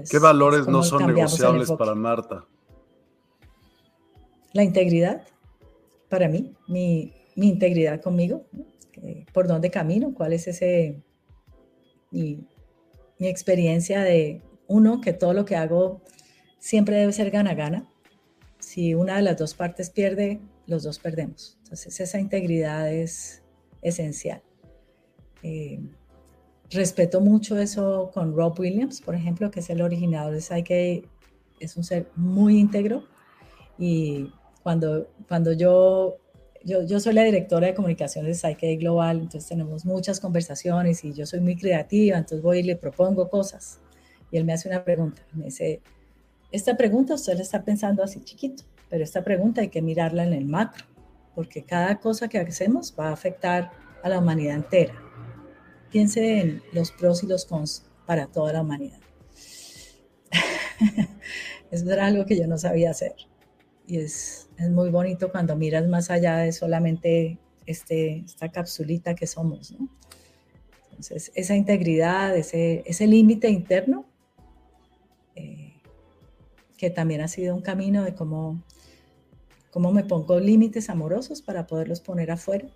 ¿Qué valores no son negociables para Marta? La integridad, para mí, mi, integridad conmigo, por dónde camino, cuál es ese, mi, mi experiencia de, uno, que todo lo que hago siempre debe ser gana-gana. Si una de las dos partes pierde, los dos perdemos. Entonces esa integridad es esencial. Eh, respeto mucho eso con Rob Williams, por ejemplo, que es el originador de Psyche, es un ser muy íntegro y cuando, cuando yo, yo, yo soy la directora de comunicaciones de Psyche Global, entonces tenemos muchas conversaciones y yo soy muy creativa, entonces voy y le propongo cosas y él me hace una pregunta, me dice, esta pregunta usted la está pensando así chiquito, pero esta pregunta hay que mirarla en el macro, porque cada cosa que hacemos va a afectar a la humanidad entera. Piense en los pros y los cons para toda la humanidad. Eso era algo que yo no sabía hacer. Y es, es muy bonito cuando miras más allá de solamente este, esta capsulita que somos. Entonces, esa integridad, ese, ese límite interno, eh, que también ha sido un camino de cómo cómo me pongo límites amorosos para poderlos poner afuera,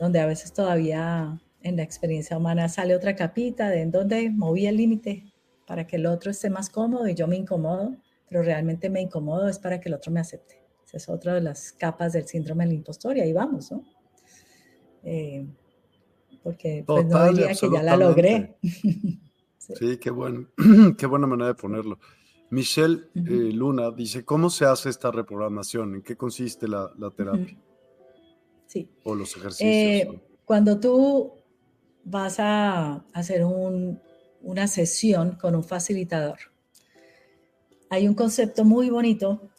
donde a veces todavía en la experiencia humana sale otra capita de en donde moví el límite para que el otro esté más cómodo y yo me incomodo, pero realmente me incomodo es para que el otro me acepte. Esa es otra de las capas del síndrome del impostor y ahí vamos, ¿no? Eh, porque pues, no diría que ya la logré. sí. qué, bueno. qué buena manera de ponerlo. Michelle eh, Luna dice, ¿cómo se hace esta reprogramación? ¿En qué consiste la, terapia? Sí. O los ejercicios. Eh, cuando tú vas a hacer una sesión con un facilitador, hay un concepto muy bonito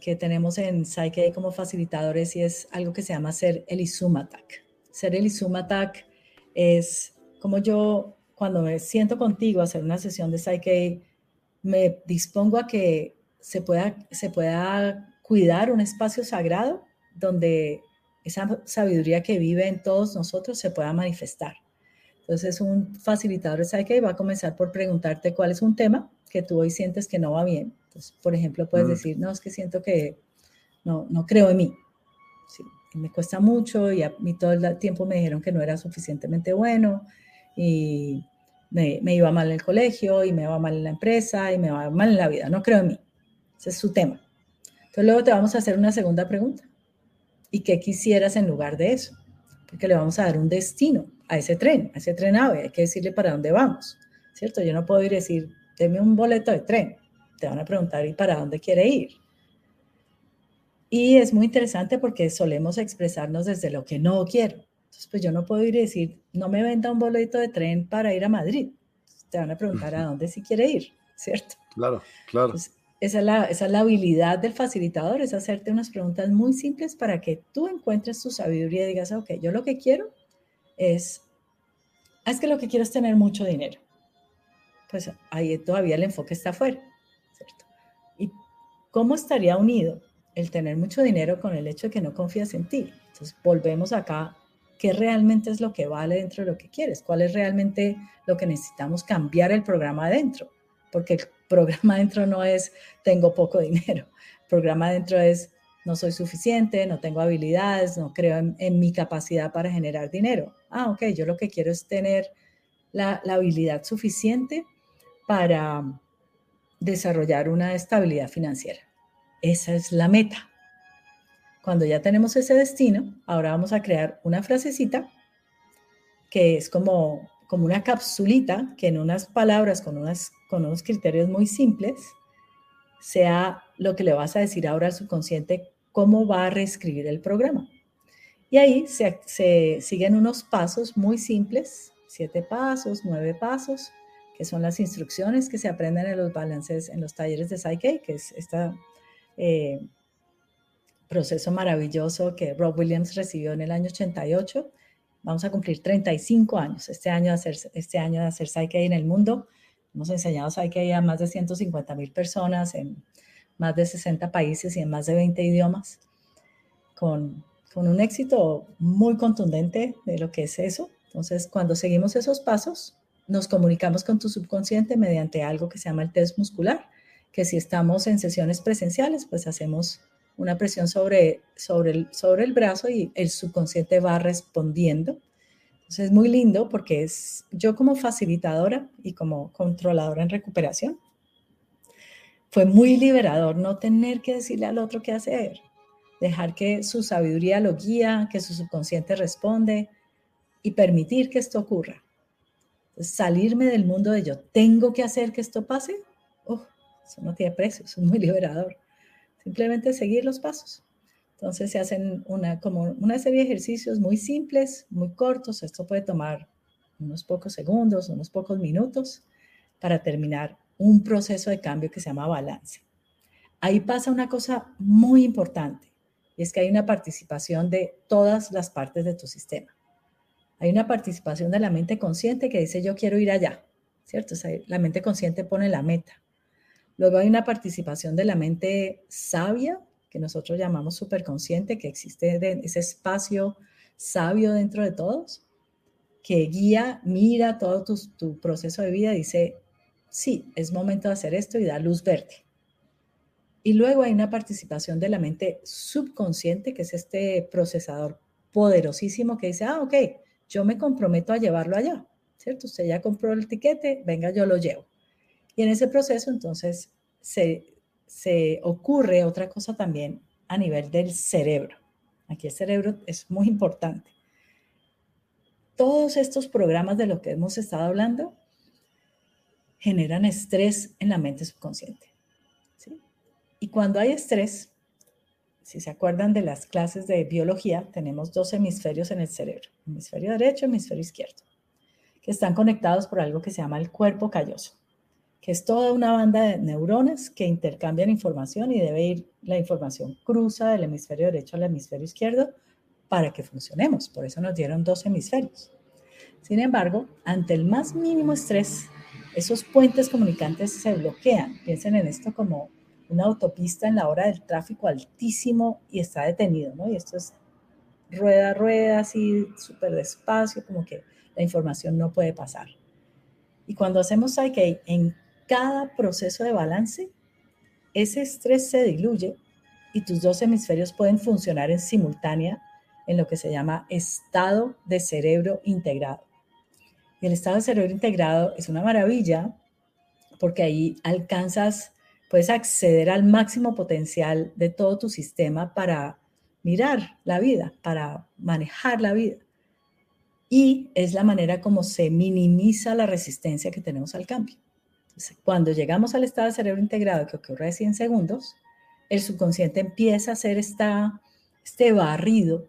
que tenemos en Psyche como facilitadores y es algo que se llama ser el Izumatak. Ser el Izumatak es como yo cuando me siento contigo a hacer una sesión de Psyche, me dispongo a que se pueda, se pueda cuidar un espacio sagrado donde esa sabiduría que vive en todos nosotros se pueda manifestar. Entonces, un facilitador de Psyche va a comenzar por preguntarte cuál es un tema que tú hoy sientes que no va bien. Entonces, por ejemplo, puedes mm. decir, no, es que siento que no, no creo en mí. Sí, me cuesta mucho y a mí todo el tiempo me dijeron que no era suficientemente bueno y me, me, iba mal en el colegio y me iba mal en la empresa y me va mal en la vida. No creo en mí. Ese es su tema. Entonces luego te vamos a hacer una segunda pregunta. ¿Y qué quisieras en lugar de eso? Porque le vamos a dar un destino a ese tren, a ese tren ave. Hay que decirle para dónde vamos, ¿cierto? Yo no puedo ir a decir, deme un boleto de tren. Te van a preguntar, ¿y para dónde quiere ir? Y es muy interesante porque solemos expresarnos desde lo que no quiero. Entonces, pues yo no puedo ir y decir, no me venda un boleto de tren para ir a Madrid. Te van a preguntar a dónde si quiere ir, ¿cierto? Claro, claro. Esa, es la, habilidad del facilitador, es hacerte unas preguntas muy simples para que tú encuentres tu sabiduría y digas, ok, yo lo que quiero es, es que lo que quiero es tener mucho dinero. Pues ahí todavía el enfoque está afuera, ¿cierto? ¿Y cómo estaría unido el tener mucho dinero con el hecho de que no confías en ti? Entonces volvemos acá, ¿qué realmente es lo que vale dentro de lo que quieres? ¿Cuál es realmente lo que necesitamos cambiar el programa adentro? Porque programa adentro no es tengo poco dinero, programa adentro es no soy suficiente, no tengo habilidades, no creo en, mi capacidad para generar dinero. Ah, ok, yo lo que quiero es tener la, la habilidad suficiente para desarrollar una estabilidad financiera. Esa es la meta. Cuando ya tenemos ese destino, ahora vamos a crear una frasecita que es como, como una capsulita que en unas palabras con, unas, con unos criterios muy simples sea lo que le vas a decir ahora al subconsciente cómo va a reescribir el programa. Y ahí se, siguen unos pasos muy simples, siete pasos, nueve pasos, que son las instrucciones que se aprenden en los balances, en los talleres de Psyche, que es este proceso maravilloso que Rob Williams recibió en el año 88. Vamos a cumplir 35 años este año de hacer, este año de hacer Psyche en el mundo. Hemos enseñado Psyche a más de 150 mil personas en más de 60 países y en más de 20 idiomas, con, con un éxito muy contundente de lo que es eso. Entonces, cuando seguimos esos pasos, nos comunicamos con tu subconsciente mediante algo que se llama el test muscular, que si estamos en sesiones presenciales, pues hacemos una presión sobre, sobre, el, sobre el brazo y el subconsciente va respondiendo. Entonces es muy lindo porque es yo como facilitadora y como controladora en recuperación, fue muy liberador no tener que decirle al otro qué hacer, dejar que su sabiduría lo guía, que su subconsciente responde y permitir que esto ocurra. salirme del mundo de yo tengo que hacer que esto pase, eso no tiene precio, es muy liberador. Simplemente seguir los pasos. Entonces se hacen una, como una serie de ejercicios muy simples, muy cortos. Esto puede tomar unos pocos segundos, unos pocos minutos para terminar un proceso de cambio que se llama balance. Ahí pasa una cosa muy importante, y es que hay una participación de todas las partes de tu sistema. Hay una participación de la mente consciente que dice yo quiero ir allá, ¿cierto? la mente consciente pone la meta. Luego hay una participación de la mente sabia, que nosotros llamamos superconsciente, que existe ese espacio sabio dentro de todos, que guía, mira todo tu, proceso de vida, dice, sí, es momento de hacer esto y dar luz verde. Y luego hay una participación de la mente subconsciente, que es este procesador poderosísimo que dice, ah, ok, yo me comprometo a llevarlo allá, ¿cierto? Usted ya compró el tiquete, venga, yo lo llevo. Y en ese proceso entonces se, ocurre otra cosa también a nivel del cerebro. Aquí el cerebro es muy importante. Todos estos programas de lo que hemos estado hablando generan estrés en la mente subconsciente. Y cuando hay estrés, si se acuerdan de las clases de biología, tenemos dos hemisferios en el cerebro, hemisferio derecho y hemisferio izquierdo, que están conectados por algo que se llama el cuerpo calloso, que es toda una banda de neuronas que intercambian información y debe ir, la información cruza del hemisferio derecho al hemisferio izquierdo para que funcionemos. Por eso nos dieron dos hemisferios. Sin embargo, ante el más mínimo estrés, esos puentes comunicantes se bloquean. Piensen en esto como una autopista en la hora del tráfico altísimo y está detenido, ¿no? Y esto es rueda a rueda, así súper despacio, como que la información no puede pasar. Y cuando hacemos Psyche, en cada proceso de balance, ese estrés se diluye y tus dos hemisferios pueden funcionar en simultánea en lo que se llama estado de cerebro integrado. Y el estado de cerebro integrado es una maravilla porque ahí alcanzas puedes acceder al máximo potencial de todo tu sistema para mirar la vida, para manejar la vida. Y es la manera como se minimiza la resistencia que tenemos al cambio. Cuando llegamos al estado de cerebro integrado, que ocurre de 100 segundos, el subconsciente empieza a hacer esta, este barrido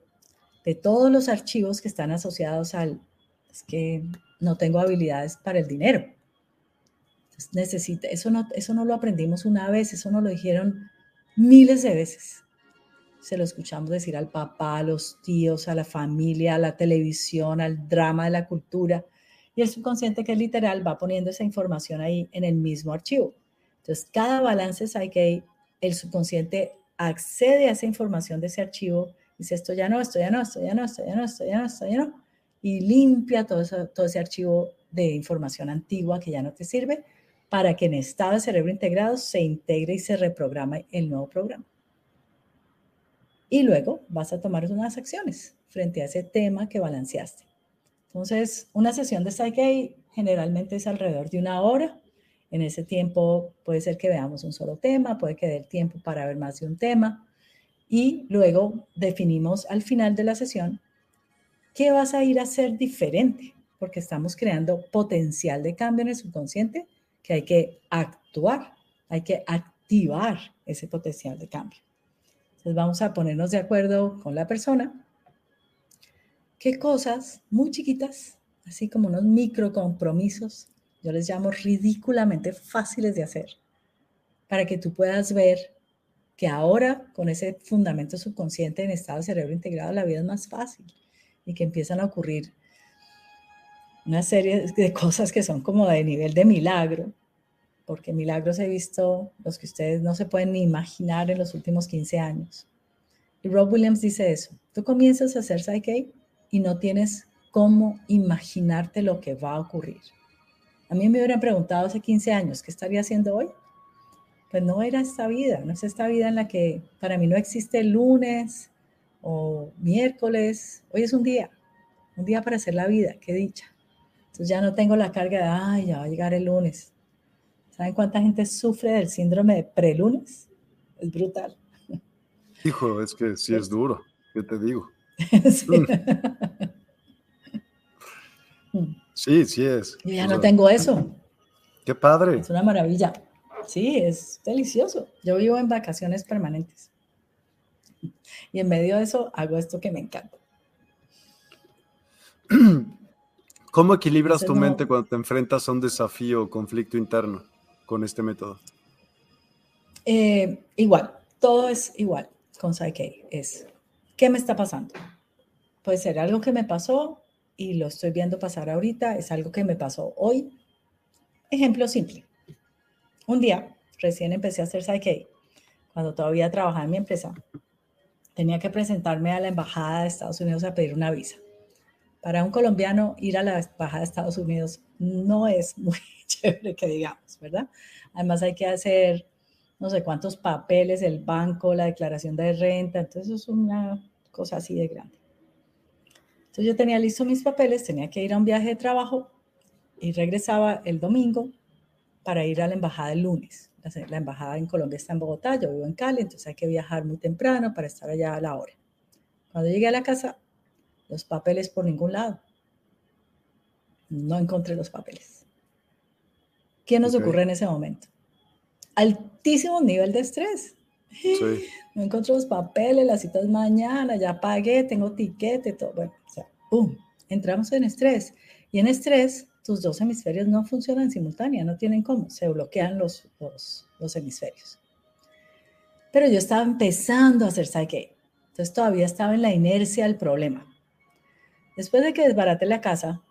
de todos los archivos que están asociados al, es que no tengo habilidades para el dinero, necesita, eso no, eso no lo aprendimos una vez, eso nos lo dijeron miles de veces. Se lo escuchamos decir al papá, a los tíos, a la familia, a la televisión, al drama de la cultura. Y el subconsciente, que es literal, va poniendo esa información ahí en el mismo archivo. Entonces, cada balance que el subconsciente accede a esa información de ese archivo, dice esto ya no, esto ya no, esto ya no, esto ya no, esto ya no, esto ya no, y limpia todo, todo ese archivo de información antigua que ya no te sirve para que en estado de cerebro integrado se integre y se reprograme el nuevo programa. Y luego vas a tomar unas acciones frente a ese tema que balanceaste. Entonces, una sesión de Psyche generalmente es alrededor de una hora. En ese tiempo puede ser que veamos un solo tema, puede que tiempo para ver más de un tema. Y luego definimos al final de la sesión qué vas a ir a hacer diferente, porque estamos creando potencial de cambio en el subconsciente que hay que actuar, hay que activar ese potencial de cambio. Entonces vamos a ponernos de acuerdo con la persona. ¿Qué cosas muy chiquitas, así como unos micro compromisos, yo les llamo ridículamente fáciles de hacer, para que tú puedas ver que ahora con ese fundamento subconsciente en estado de cerebro integrado la vida es más fácil y que empiezan a ocurrir una serie de cosas que son como de nivel de milagro, porque milagros he visto los que ustedes no se pueden ni imaginar en los últimos 15 años. Y Rob Williams dice eso, tú comienzas a hacer Psyche y no tienes cómo imaginarte lo que va a ocurrir. A mí me hubieran preguntado hace 15 años, ¿qué estaría haciendo hoy? Pues no era esta vida, no es esta vida en la que para mí no existe lunes o miércoles, hoy es un día, un día para hacer la vida, qué dicha. Entonces ya no tengo la carga de, ay, ya va a llegar el lunes. ¿Saben cuánta gente sufre del síndrome de prelunes? Es brutal. Hijo, es que sí es duro, ¿qué te digo? sí. sí, es. Yo ya no tengo eso. Qué padre. Es una maravilla. Sí, es delicioso. Yo vivo en vacaciones permanentes. Y en medio de eso hago esto que me encanta. ¿Cómo equilibras tu mente cuando te enfrentas a un desafío o conflicto interno con este método? Eh, igual, todo es igual con Psyche. Es, ¿qué me está pasando? Puede ser algo que me pasó y lo estoy viendo pasar ahorita, es algo que me pasó hoy. Ejemplo simple. Un día, recién empecé a hacer Psyche, cuando todavía trabajaba en mi empresa, tenía que presentarme a la embajada de Estados Unidos a pedir una visa. Para un colombiano ir a la embajada de Estados Unidos no es muy chévere que digamos, ¿verdad? Además hay que hacer no sé cuántos papeles, el banco, la declaración de renta, entonces eso es una cosa así de grande. Entonces yo tenía listos mis papeles, tenía que ir a un viaje de trabajo y regresaba el domingo para ir a la embajada el lunes. La, embajada en Colombia está en Bogotá, yo vivo en Cali, entonces hay que viajar muy temprano para estar allá a la hora. Cuando llegué a la casa, los papeles por ningún lado. No encontré los papeles. ¿Qué nos ocurre en ese momento? Altísimo nivel de estrés. Sí. No encuentro los papeles, las citas mañana, ya pagué, tengo tiquete, todo. Bueno, o sea, ¡pum! Entramos en estrés. Y en estrés, tus dos hemisferios no funcionan simultánea, no tienen cómo, se bloquean los, los, los hemisferios. Pero yo estaba empezando a hacer psyche. Entonces todavía estaba en la inercia del problema. Después de que desbarate la casa,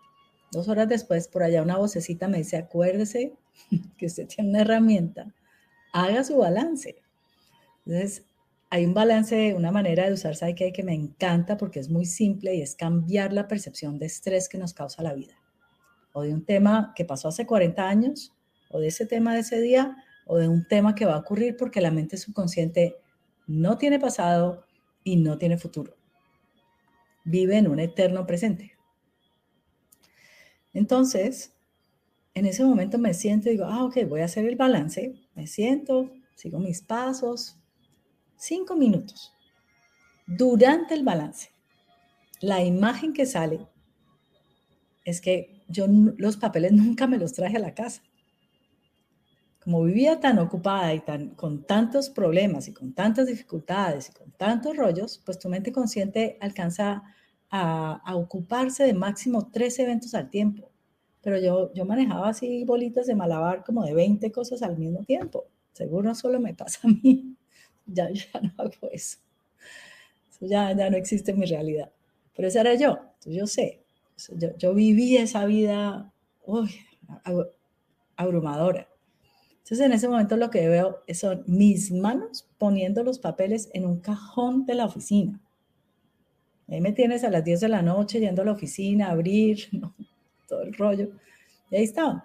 dos horas después, por allá una vocecita me dice, acuérdese que usted tiene una herramienta, haga su balance. Entonces, hay un balance, una manera de usar Psyche que me encanta porque es muy simple y es cambiar la percepción de estrés que nos causa la vida. O de un tema que pasó hace 40 años, o de ese tema de ese día, o de un tema que va a ocurrir porque la mente subconsciente no tiene pasado y no tiene futuro. Vive en un eterno presente. Entonces, en ese momento me siento y digo, ah, ok, voy a hacer el balance. Me siento, sigo mis pasos, cinco minutos. Durante el balance, la imagen que sale es que yo los papeles nunca me los traje a la casa. Como vivía tan ocupada y tan, con tantos problemas y con tantas dificultades y con tantos rollos, pues tu mente consciente alcanza a, a ocuparse de máximo tres eventos al tiempo. Pero yo, yo manejaba así bolitas de malabar como de 20 cosas al mismo tiempo. Seguro solo me pasa a mí ya, ya no hago eso. ya, ya no existe mi realidad. Pero esa era yo, yo sé. Yo, yo viví esa vida uy, abrumadora. Entonces en ese momento lo que veo son mis manos poniendo los papeles en un cajón de la oficina. Ahí me tienes a las 10 de la noche yendo a la oficina, a abrir, todo el rollo. Y ahí estaban.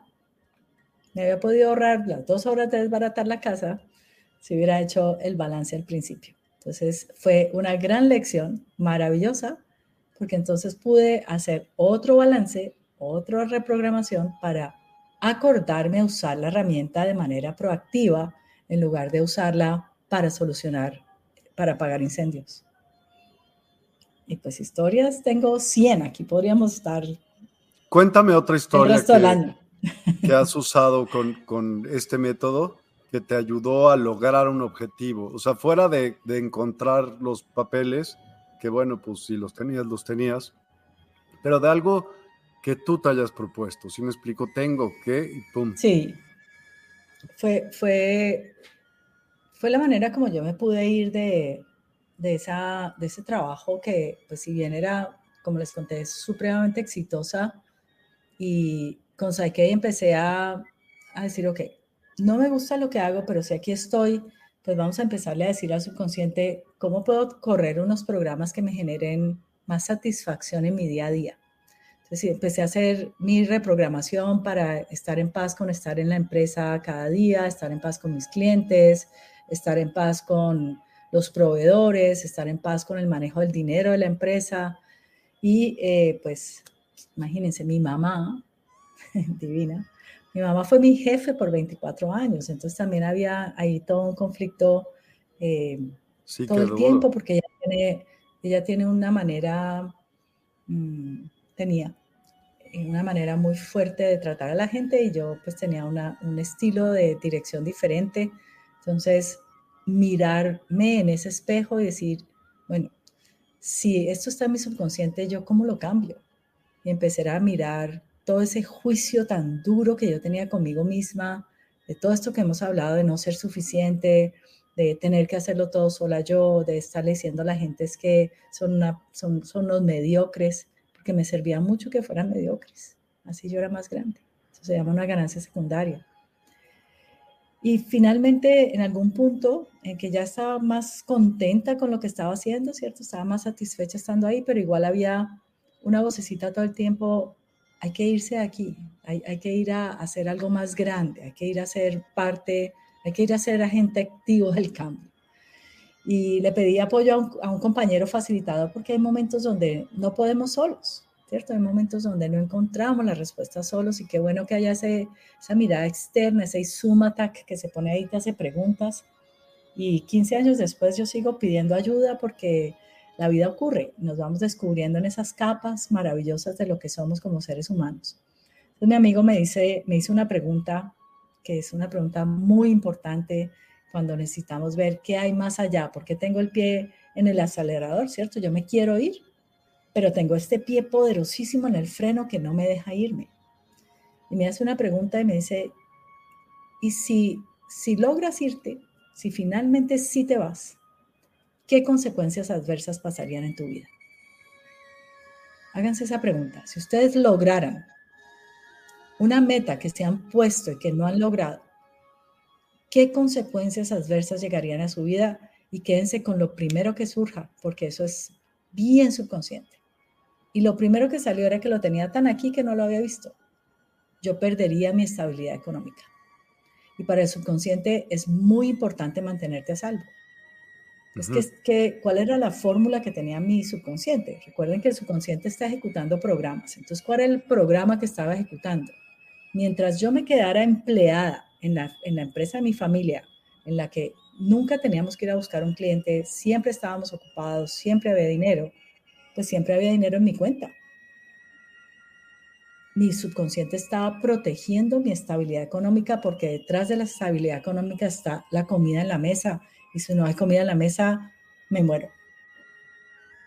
Me había podido ahorrar las dos horas de desbaratar la casa si hubiera hecho el balance al principio. Entonces fue una gran lección, maravillosa, porque entonces pude hacer otro balance, otra reprogramación para acordarme a usar la herramienta de manera proactiva en lugar de usarla para solucionar, para apagar incendios. Y pues historias tengo 100, aquí podríamos estar. Cuéntame otra historia que, que, has usado con, con este método que te ayudó a lograr un objetivo? O sea, fuera de, encontrar los papeles, que bueno, pues si los tenías, los tenías, pero de algo que tú te hayas propuesto. Si me explico, tengo que y pum. Sí. Fue, fue, fue la manera como yo me pude ir de, de, esa, de ese trabajo que, pues si bien era, como les conté, supremamente exitosa y con Saikei empecé a, a decir, ok, no me gusta lo que hago, pero si aquí estoy, pues vamos a empezarle a decir al subconsciente cómo puedo correr unos programas que me generen más satisfacción en mi día a día. Entonces empecé a hacer mi reprogramación para estar en paz con estar en la empresa cada día, estar en paz con mis clientes, estar en paz con los proveedores, estar en paz con el manejo del dinero de la empresa. Y eh, pues imagínense, mi mamá, divina, mi mamá fue mi jefe por 24 años, entonces también había ahí todo un conflicto eh, todo el tiempo, porque ella tiene, ella tiene una manera, mm, tenía una manera muy fuerte de tratar a la gente y yo pues tenía un estilo de dirección diferente. Entonces, mirarme en ese espejo y decir, bueno, si esto está en mi subconsciente, ¿yo cómo lo cambio? Y empezar a mirar todo ese juicio tan duro que yo tenía conmigo misma, de todo esto que hemos hablado de no ser suficiente, de tener que hacerlo todo sola yo, de estar diciendo a la gente es que son, una, son, son los mediocres, porque me servía mucho que fueran mediocres, así yo era más grande. Eso se llama una ganancia secundaria. Y finalmente, en algún punto en que ya estaba más contenta con lo que estaba haciendo, ¿cierto? Estaba más satisfecha estando ahí, pero igual había una vocecita todo el tiempo hay que irse de aquí, hay, que ir a, hacer algo más grande, hay que ir a ser parte hay que ir a ser agente activo del cambio. Y le pedí apoyo a un, a un compañero facilitador porque hay momentos donde no podemos solos, ¿cierto? Hay momentos donde no encontramos la respuesta solos y qué bueno que haya ese, esa mirada externa, ese zoom attack que se pone ahí, te hace preguntas. Y 15 años después yo sigo pidiendo ayuda porque la vida ocurre, nos vamos descubriendo en esas capas maravillosas de lo que somos como seres humanos. Entonces mi amigo me dice, me hizo una pregunta que es una pregunta muy importante cuando necesitamos ver qué hay más allá, porque tengo el pie en el acelerador, ¿cierto? Yo me quiero ir, pero tengo este pie poderosísimo en el freno que no me deja irme. Y me hace una pregunta y me dice, ¿y si, si logras irte, si finalmente sí te vas, qué consecuencias adversas pasarían en tu vida? Háganse esa pregunta. Si ustedes lograran una meta que se han puesto y que no han logrado, qué consecuencias adversas llegarían a su vida y quédense con lo primero que surja, porque eso es bien subconsciente. Y lo primero que salió era que lo tenía tan aquí que no lo había visto. Yo perdería mi estabilidad económica. Y para el subconsciente es muy importante mantenerte a salvo. Es que, que, ¿cuál era la fórmula que tenía mi subconsciente? Recuerden que el subconsciente está ejecutando programas. Entonces, ¿cuál era el programa que estaba ejecutando? Mientras yo me quedara empleada en la, en la empresa de mi familia, en la que nunca teníamos que ir a buscar un cliente, siempre estábamos ocupados, siempre había dinero, pues siempre había dinero en mi cuenta. Mi subconsciente estaba protegiendo mi estabilidad económica porque detrás de la estabilidad económica está la comida en la mesa. Y si no hay comida en la mesa, me muero.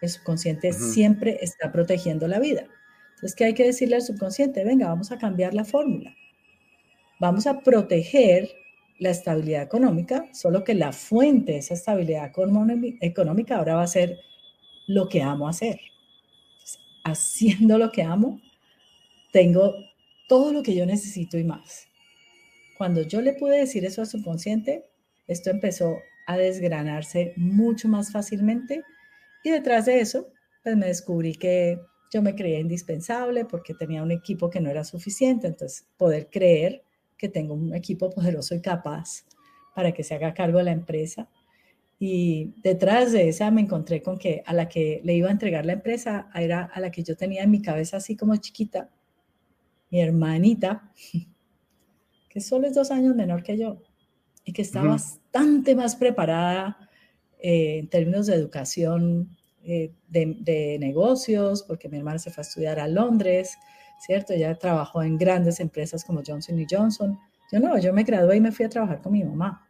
El subconsciente siempre está protegiendo la vida. Entonces, ¿qué hay que decirle al subconsciente? Venga, vamos a cambiar la fórmula vamos a proteger la estabilidad económica, solo que la fuente de esa estabilidad económica ahora va a ser lo que amo hacer. Haciendo lo que amo, tengo todo lo que yo necesito y más. Cuando yo le pude decir eso a su consciente, esto empezó a desgranarse mucho más fácilmente. Y detrás de eso, pues me descubrí que yo me creía indispensable porque tenía un equipo que no era suficiente, entonces poder creer que tengo un equipo poderoso y capaz para que se haga cargo de la empresa. Y detrás de esa me encontré con que a la que le iba a entregar la empresa era a la que yo tenía en mi cabeza así como chiquita, mi hermanita, que solo es dos años menor que yo y que está bastante más preparada eh, en términos de educación eh, de, de, negocios, porque mi hermana se fue a estudiar a Londres, ¿cierto? Ella trabajó en grandes empresas como Johnson y Johnson. Yo no, yo me gradué y me fui a trabajar con mi mamá.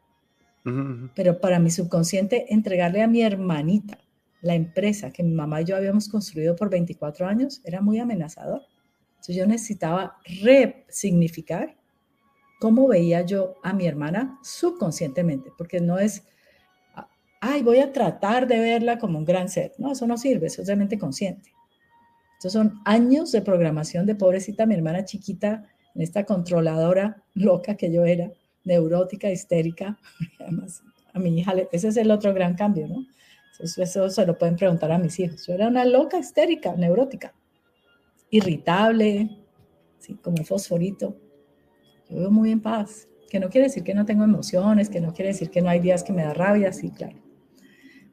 Pero para mi subconsciente, entregarle a mi hermanita la empresa que mi mamá y yo habíamos construido por 24 años era muy amenazador. Entonces yo necesitaba resignificar cómo veía yo a mi hermana subconscientemente, porque no es, ay, voy a tratar de verla como un gran ser. No, eso no sirve, eso es realmente consciente. Estos son años de programación de pobrecita mi hermana chiquita, en esta controladora loca que yo era, neurótica, histérica. Además, a mi hija, ese es el otro gran cambio, ¿no? Eso, se lo pueden preguntar a mis hijos. Yo era una loca histérica, neurótica, irritable, ¿sí? como fosforito. Vivo muy en paz, que no quiere decir que no tengo emociones, que no quiere decir que no hay días que me da rabia, sí, claro.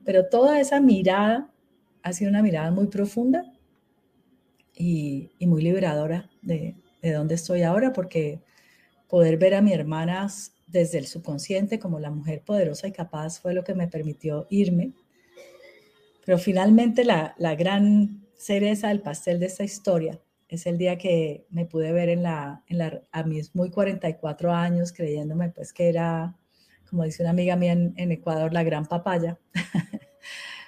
Pero toda esa mirada ha sido una mirada muy profunda y, muy liberadora de, de dónde estoy ahora, porque poder ver a mi hermanas desde el subconsciente como la mujer poderosa y capaz fue lo que me permitió irme. Pero finalmente la, la gran cereza del pastel de esta historia es el día que me pude ver en la, en la, a mis muy 44 años, creyéndome pues que era, como dice una amiga mía en, en Ecuador, la gran papaya.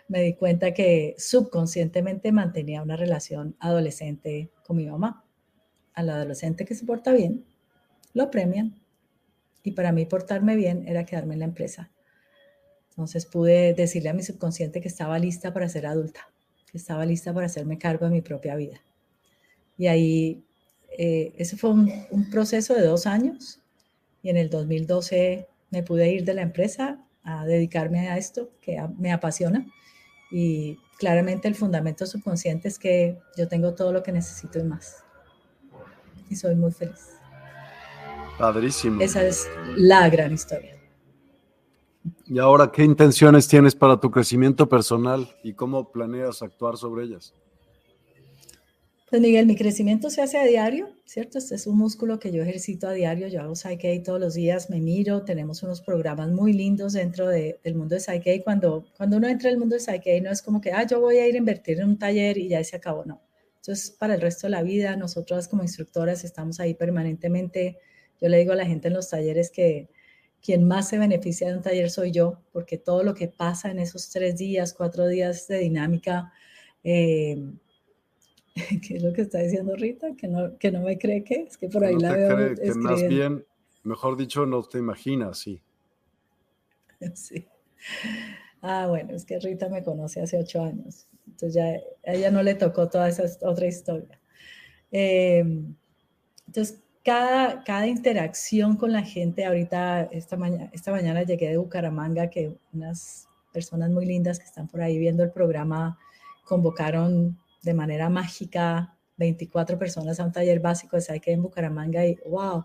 me di cuenta que subconscientemente mantenía una relación adolescente con mi mamá. Al adolescente que se porta bien, lo premian. Y para mí portarme bien era quedarme en la empresa. Entonces pude decirle a mi subconsciente que estaba lista para ser adulta, que estaba lista para hacerme cargo de mi propia vida. Y ahí, eh, ese fue un, un proceso de dos años. Y en el 2012 me pude ir de la empresa a dedicarme a esto que me apasiona y claramente el fundamento subconsciente es que yo tengo todo lo que necesito y más. Y soy muy feliz. Padrísimo. Esa es la gran historia. Y ahora, ¿qué intenciones tienes para tu crecimiento personal y cómo planeas actuar sobre ellas? Pues Miguel, mi crecimiento se hace a diario, ¿cierto? Este es un músculo que yo ejercito a diario, yo hago Psyche todos los días, me miro, tenemos unos programas muy lindos dentro del mundo de Psyche. Cuando, cuando uno entra al mundo de Psyche no es como que, ah, yo voy a ir a invertir en un taller y ya se acabó, no. Entonces, para el resto de la vida, nosotros como instructoras estamos ahí permanentemente. Yo le digo a la gente en los talleres que quien más se beneficia de un taller soy yo, porque todo lo que pasa en esos tres días, cuatro días de dinámica, eh, ¿Qué es lo que está diciendo Rita? Que no, que no me cree que es que por ahí la veo. Cree, que más bien, mejor dicho, no te imaginas, sí. Sí. Ah, bueno, es que Rita me conoce hace ocho años. Entonces ya a ella no le tocó toda esa otra historia. Em, entonces, cada, cada interacción con la gente, ahorita, esta mañana, esta mañana llegué de Bucaramanga, que unas personas muy lindas que están por ahí viendo el programa convocaron de manera mágica 24 personas a un taller básico de Psyche en Bucaramanga y wow.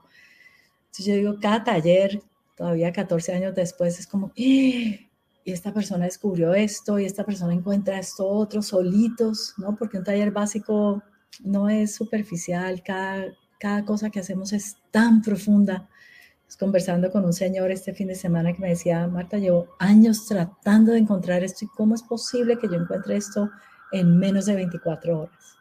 Entonces yo digo, cada taller, todavía 14 años después, es como, ¡Ah! y esta persona descubrió esto y esta persona encuentra esto otro solitos, ¿no? Porque un taller básico no es superficial, cada, cada cosa que hacemos es tan profunda. Pues conversando con un señor este fin de semana que me decía, Marta, llevo años tratando de encontrar esto y cómo es posible que yo encuentre esto en menos de 24 horas.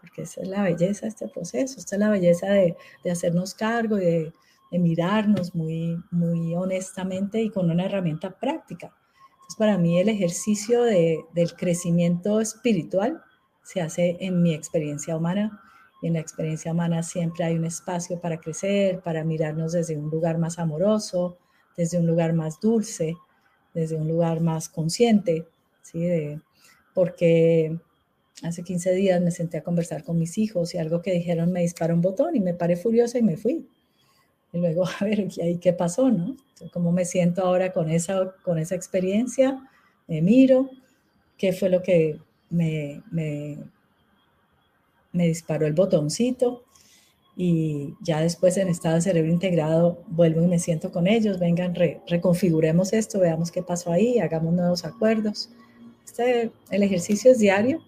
Porque esa es la belleza de este proceso, esta es la belleza de, de hacernos cargo y de, de, mirarnos muy, muy honestamente y con una herramienta práctica. Entonces, para mí el ejercicio de, del crecimiento espiritual se hace en mi experiencia humana. Y en la experiencia humana siempre hay un espacio para crecer, para mirarnos desde un lugar más amoroso, desde un lugar más dulce, desde un lugar más consciente, ¿sí? Porque hace 15 días me senté a conversar con mis hijos y algo que dijeron me disparó un botón y me paré furiosa y me fui. Y luego, a ver, ¿y ahí qué pasó, no? ¿Cómo me siento ahora con esa, con esa experiencia? Me miro, ¿qué fue lo que me, me, me disparó el botoncito? Y ya después en estado de cerebro integrado vuelvo y me siento con ellos, vengan, reconfiguremos esto, veamos qué pasó ahí, hagamos nuevos acuerdos este, el ejercicio es diario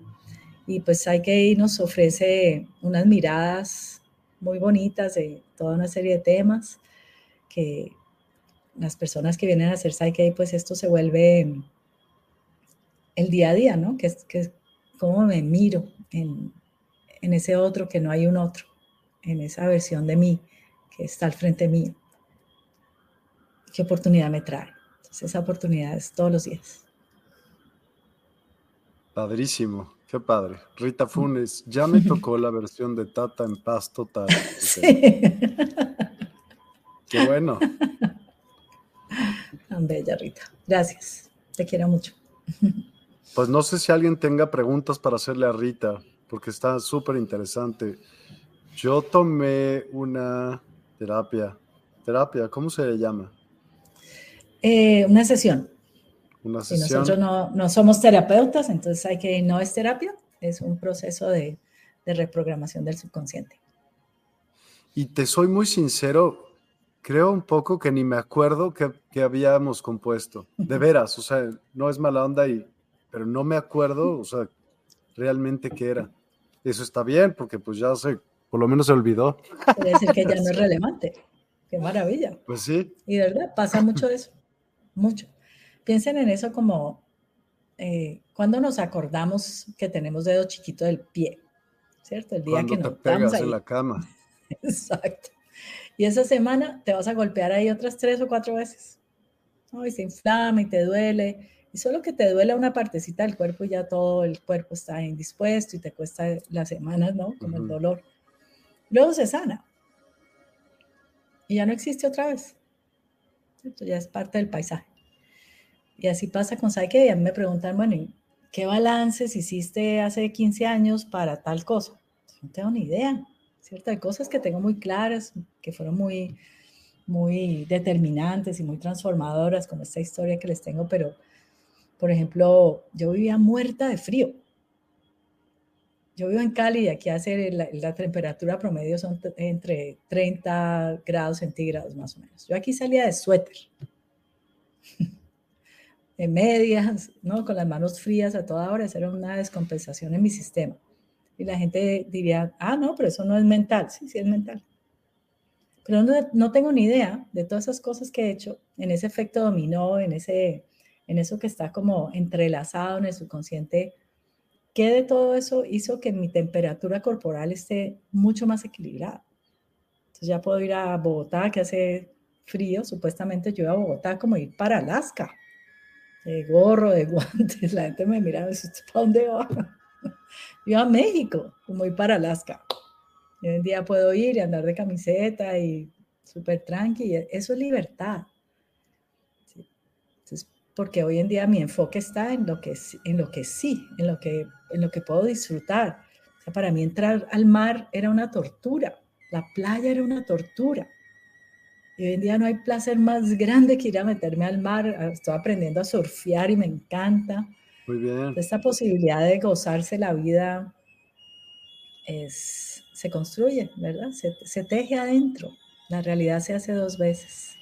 y pues hay que nos ofrece unas miradas muy bonitas de toda una serie de temas que las personas que vienen a hacer Psyche, pues esto se vuelve el día a día, ¿no? Que es que cómo me miro en, en ese otro que no hay un otro, en esa versión de mí que está al frente mío. ¿Qué oportunidad me trae? Entonces, esa oportunidad es todos los días. Padrísimo, qué padre. Rita Funes, ya me tocó la versión de Tata en paz total. Sí. Qué bueno. Tan bella, Rita. Gracias. Te quiero mucho. Pues no sé si alguien tenga preguntas para hacerle a Rita, porque está súper interesante. Yo tomé una terapia. Terapia, ¿cómo se llama? Eh, una sesión. Si nosotros no, no, somos terapeutas, entonces hay que no es terapia, es un proceso de, de reprogramación del subconsciente. Y te soy muy sincero, creo un poco que ni me acuerdo que, que, habíamos compuesto. De veras, o sea, no es mala onda, y, pero no me acuerdo, o sea, realmente qué era. Eso está bien, porque pues ya sé, por lo menos se olvidó. Quiere decir que ya no es relevante. Qué maravilla. Pues sí. Y de verdad, pasa mucho eso, mucho. Piensen en eso como eh, cuando nos acordamos que tenemos dedo chiquito del pie, ¿cierto? El día que nos te pegas en la cama. Exacto. Y esa semana te vas a golpear ahí otras tres o cuatro veces. Y se inflama y te duele. Y solo que te duele una partecita del cuerpo y ya todo el cuerpo está indispuesto y te cuesta las semanas, ¿no? Como el dolor. Luego se sana. Y ya no existe otra vez. Ya es parte del paisaje. Y así pasa con Psyche. Y a mí me preguntan, bueno, ¿qué balances hiciste hace 15 años para tal cosa? No tengo ni idea, ¿cierto? Hay cosas que tengo muy claras, que fueron muy, muy determinantes y muy transformadoras, como esta historia que les tengo, pero, por ejemplo, yo vivía muerta de frío. Yo vivo en Cali y aquí hace la, la, temperatura promedio son entre 30 grados centígrados más o menos. Yo aquí salía de suéter. En medias, ¿no? Con las manos frías a toda hora, esa era una descompensación en mi sistema. Y la gente diría, ah, no, pero eso no es mental. Sí, sí es mental. Pero no, no tengo ni idea de todas esas cosas que he hecho en ese efecto dominó, en, ese, en eso que está como entrelazado en el subconsciente. ¿Qué de todo eso hizo que mi temperatura corporal esté mucho más equilibrada? Entonces ya puedo ir a Bogotá, que hace frío, supuestamente yo iba a Bogotá como ir para Alaska, de gorro, de guantes, la gente me mira, ¿para dónde va? Yo a México, como ir para Alaska. hoy en día puedo ir y andar de camiseta y súper tranqui, eso es libertad. Entonces, porque hoy en día mi enfoque está en lo que, en lo que sí, en lo que, en lo que puedo disfrutar. Para mí entrar al mar era una tortura, la playa era una tortura. Y hoy en día no hay placer más grande que ir a meterme al mar. Estoy aprendiendo a surfear y me encanta. Muy bien. Esta posibilidad de gozarse la vida es, se construye, ¿verdad? Se, teje adentro. La realidad se hace dos veces.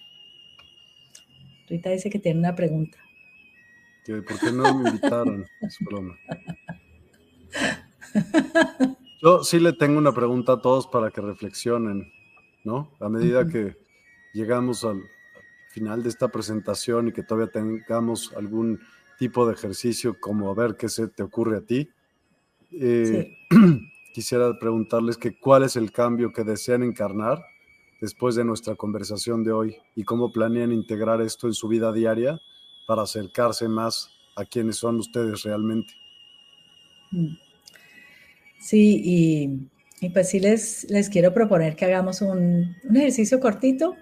Rita dice que tiene una pregunta. ¿Por qué no me invitaron? Es broma. Yo sí le tengo una pregunta a todos para que reflexionen, ¿no? A medida que llegamos al final de esta presentación y que todavía tengamos algún tipo de ejercicio como a ver qué se te ocurre a ti. Eh, quisiera preguntarles que cuál es el cambio que desean encarnar después de nuestra conversación de hoy y cómo planean integrar esto en su vida diaria para acercarse más a quienes son ustedes realmente. Mm. Sí, y, pues sí les, les quiero proponer que hagamos un, un ejercicio cortito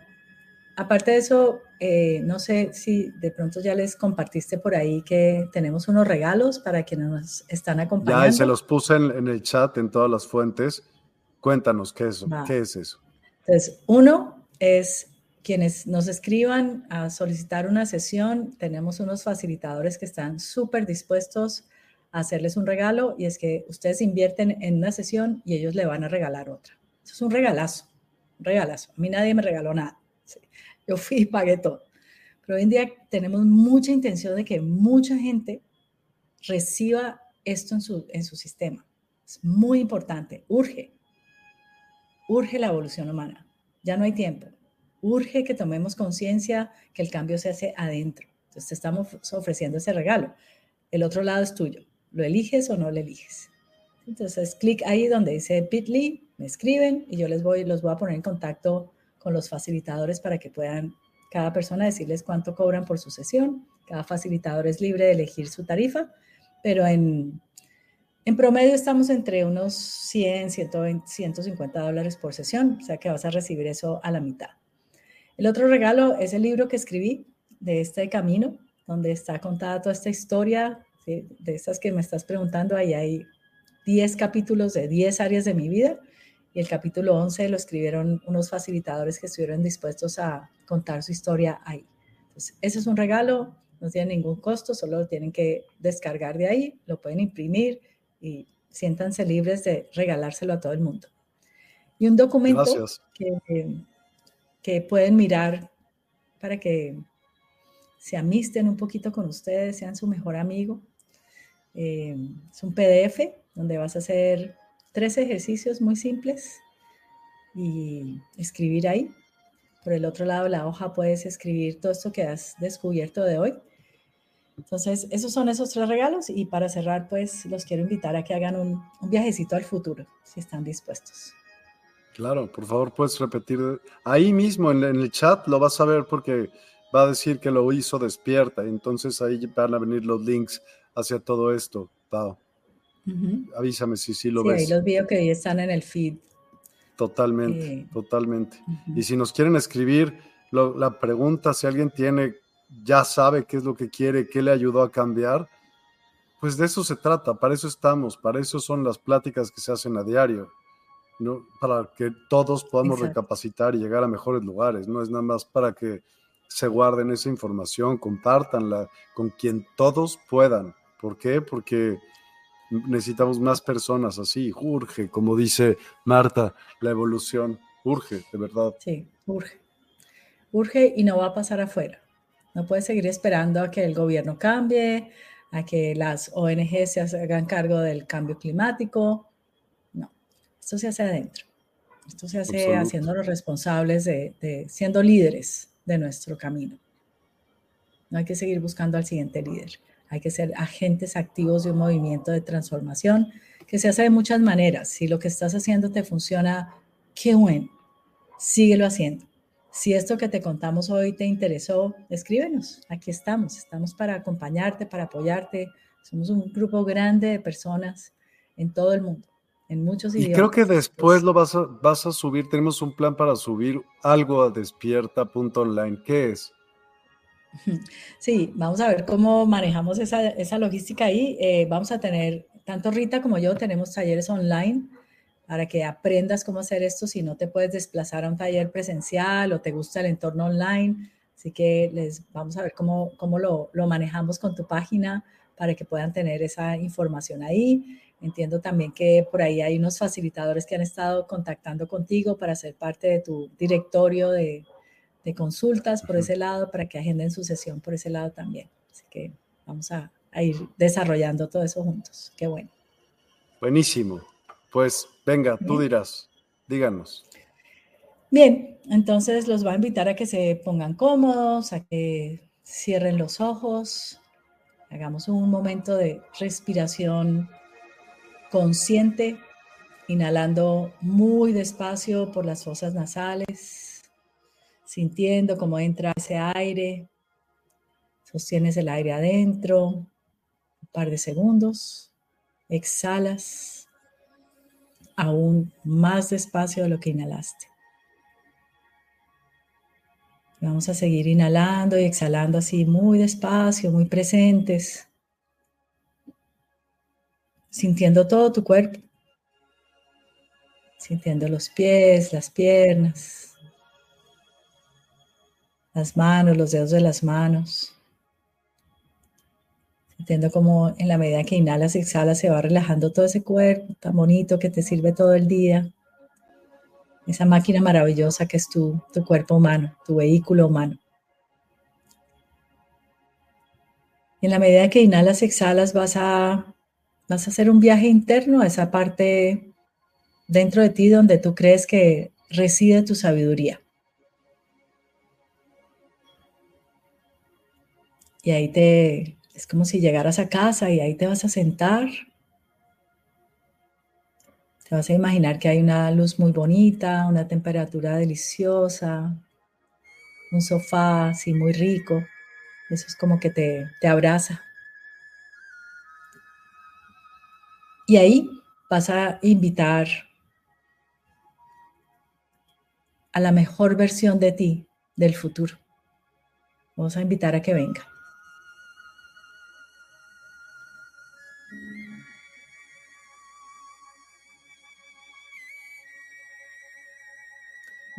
Aparte de eso, eh, no sé si de pronto ya les compartiste por ahí que tenemos unos regalos para quienes nos están acompañando. Ya, se los puse en, el chat, en todas las fuentes. Cuéntanos, ¿qué es, ¿qué es eso? Entonces, uno es quienes nos escriban a solicitar una sesión, tenemos unos facilitadores que están súper dispuestos a hacerles un regalo y es que ustedes invierten en una sesión y ellos le van a regalar otra. Eso es un regalazo, un regalazo. A mí nadie me regaló nada. Yo fui y pagué todo. Pero hoy en día tenemos mucha intención de que mucha gente reciba esto en su, en su sistema. Es muy importante, urge, urge la evolución humana. Ya no hay tiempo. Urge que tomemos conciencia que el cambio se hace adentro. Entonces te estamos ofreciendo ese regalo. El otro lado es tuyo. ¿Lo eliges o no lo eliges? Entonces, clic ahí donde dice Bitly, me escriben y yo les voy, los voy a poner en contacto con los facilitadores para que puedan cada persona decirles cuánto cobran por su sesión. Cada facilitador es libre de elegir su tarifa, pero en, en promedio estamos entre unos 100, 120, 150 dólares por sesión, o sea que vas a recibir eso a la mitad. El otro regalo es el libro que escribí de este camino, donde está contada toda esta historia de, estas que me estás preguntando. Ahí hay 10 capítulos de 10 áreas de mi vida y el capítulo 11 lo escribieron unos facilitadores que estuvieron dispuestos a contar su historia ahí. Entonces, ese es un regalo, no tiene ningún costo, solo lo tienen que descargar de ahí, lo pueden imprimir y siéntanse libres de regalárselo a todo el mundo. Y un documento que, que, pueden mirar para que se amisten un poquito con ustedes, sean su mejor amigo. Eh, es un PDF donde vas a hacer tres ejercicios muy simples y escribir ahí. Por el otro lado de la hoja puedes escribir todo esto que has descubierto de hoy. Entonces, esos son esos tres regalos y para cerrar, pues los quiero invitar a que hagan un, viajecito al futuro, si están dispuestos. Claro, por favor, puedes repetir. Ahí mismo en, el chat lo vas a ver porque va a decir que lo hizo despierta. Entonces ahí van a venir los links hacia todo esto, Pau. Avísame si sí lo ves. Ahí los veo que están en el feed. Totalmente, eh, totalmente. Y si nos quieren escribir la pregunta, si alguien tiene, ya sabe qué es lo que quiere, qué le ayudó a cambiar, pues de eso se trata, para eso estamos, para eso son las pláticas que se hacen a diario, ¿no? Para que todos podamos recapacitar y llegar a mejores lugares, no es nada más para que se guarden esa información, compártanla con quien todos puedan. ¿Por qué? Porque necesitamos más personas así, urge, como dice Marta, la evolución, urge, de verdad. Sí, urge. Urge y no va a pasar afuera. No puedes seguir esperando a que el gobierno cambie, a que las ONG se hagan cargo del cambio climático. No, esto se hace adentro. Esto se hace haciéndonos responsables de, siendo líderes de nuestro camino. No hay que seguir buscando al siguiente líder. Hay que ser agentes activos de un movimiento de transformación que se hace de muchas maneras. Si lo que estás haciendo te funciona, qué bueno. Síguelo haciendo. Si esto que te contamos hoy te interesó, escríbenos. Aquí estamos. Estamos para acompañarte, para apoyarte. Somos un grupo grande de personas en todo el mundo, en muchos idiomas. Y creo que después lo vas a, vas a subir. Tenemos un plan para subir algo a despierta.online. ¿Qué es? Sí, vamos a ver cómo manejamos esa, esa logística ahí. Eh, vamos a tener, tanto Rita como yo, tenemos talleres online para que aprendas cómo hacer esto si no te puedes desplazar a un taller presencial o te gusta el entorno online. Así que les vamos a ver cómo, cómo lo, lo manejamos con tu página para que puedan tener esa información ahí. Entiendo también que por ahí hay unos facilitadores que han estado contactando contigo para ser parte de tu directorio de, de consultas por ese lado, para que agenden su sesión por ese lado también. Así que vamos a, a ir desarrollando todo eso juntos. Qué bueno. Buenísimo. Pues venga, tú dirás, díganos. Bien, entonces los va a invitar a que se pongan cómodos, a que cierren los ojos, hagamos un momento de respiración consciente, inhalando muy despacio por las fosas nasales, sintiendo cómo entra ese aire, sostienes el aire adentro, un par de segundos, exhalas aún más despacio de lo que inhalaste. Vamos a seguir inhalando y exhalando así muy despacio, muy presentes, sintiendo todo tu cuerpo, sintiendo los pies, las piernas, las manos, los dedos de las manos. Sintiendo como en la medida que inhalas y exhalas se va relajando todo ese cuerpo tan bonito que te sirve todo el día. Esa máquina maravillosa que es tu, tu cuerpo humano, tu vehículo humano. en la medida que inhalas exhalas vas a, vas a hacer un viaje interno a esa parte dentro de ti donde tú crees que reside tu sabiduría. Y ahí te, es como si llegaras a casa y ahí te vas a sentar. Te vas a imaginar que hay una luz muy bonita, una temperatura deliciosa, un sofá así muy rico. Eso es como que te, te abraza. Y ahí vas a invitar a la mejor versión de ti del futuro. Vamos a invitar a que venga.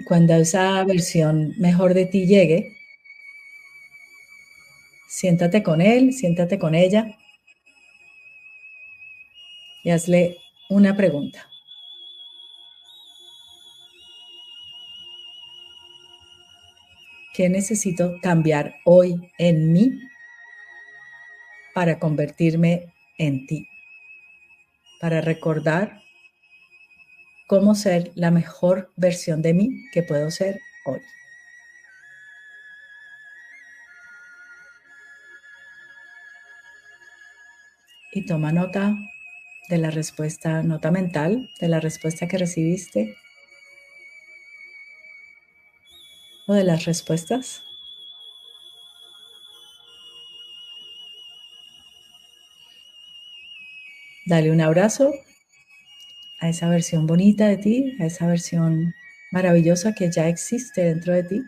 Cuando esa versión mejor de ti llegue, siéntate con él, siéntate con ella y hazle una pregunta. ¿Qué necesito cambiar hoy en mí para convertirme en ti? Para recordar cómo ser la mejor versión de mí que puedo ser hoy. Y toma nota de la respuesta, nota mental, de la respuesta que recibiste o de las respuestas. Dale un abrazo a esa versión bonita de ti, a esa versión maravillosa que ya existe dentro de ti.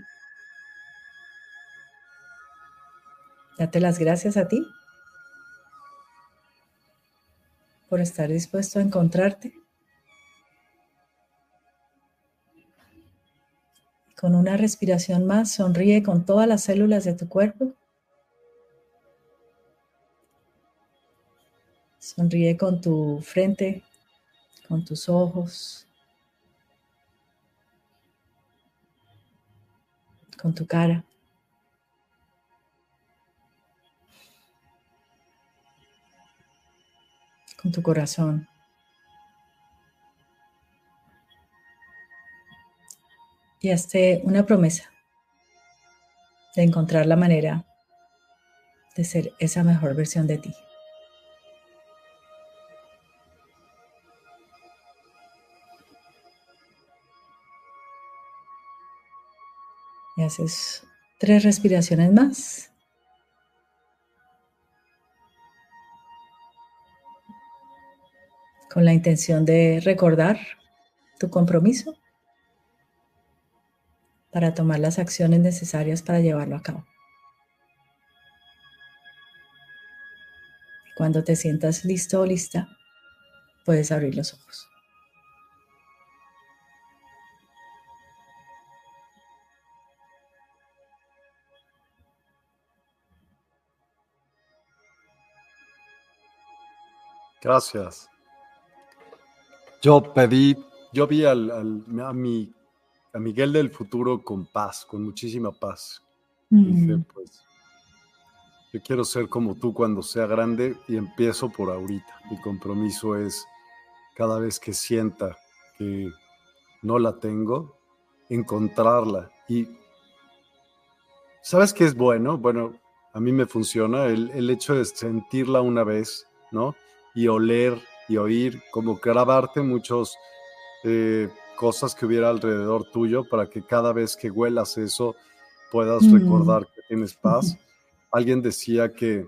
Date las gracias a ti por estar dispuesto a encontrarte. Con una respiración más, sonríe con todas las células de tu cuerpo. Sonríe con tu frente, con tus ojos, con tu cara. con tu corazón. Y hazte una promesa de encontrar la manera de ser esa mejor versión de ti. Haces tres respiraciones más. Con la intención de recordar tu compromiso para tomar las acciones necesarias para llevarlo a cabo. Cuando te sientas listo o lista, puedes abrir los ojos. Gracias. Yo pedí, yo vi al, a, mi, a Miguel del futuro con paz, con muchísima paz. Dije, pues, yo quiero ser como tú cuando sea grande y empiezo por ahorita. Mi compromiso es cada vez que sienta que no la tengo, encontrarla. Y ¿sabes qué es bueno? Bueno, a mí me funciona el, el hecho de sentirla una vez, ¿no? Y oler y oír, como grabarte muchas eh, cosas que hubiera alrededor tuyo para que cada vez que huelas eso puedas mm. recordar que tienes paz. Alguien decía que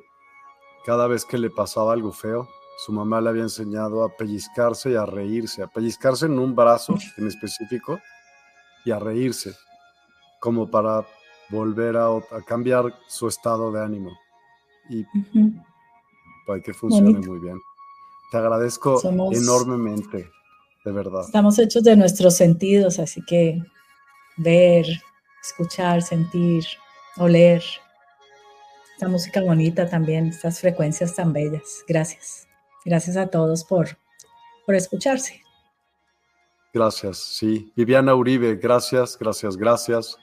cada vez que le pasaba algo feo, su mamá le había enseñado a pellizcarse y a reírse, a pellizcarse en un brazo en específico y a reírse, como para volver a, cambiar su estado de ánimo. Y para que funcione muy bien. Te agradezco enormemente, de verdad. Estamos hechos de nuestros sentidos, así que ver, escuchar, sentir, oler. Esta música bonita también, estas frecuencias tan bellas. Gracias. Gracias a todos por, por escucharse. Gracias, sí. Viviana Uribe, gracias, gracias, gracias.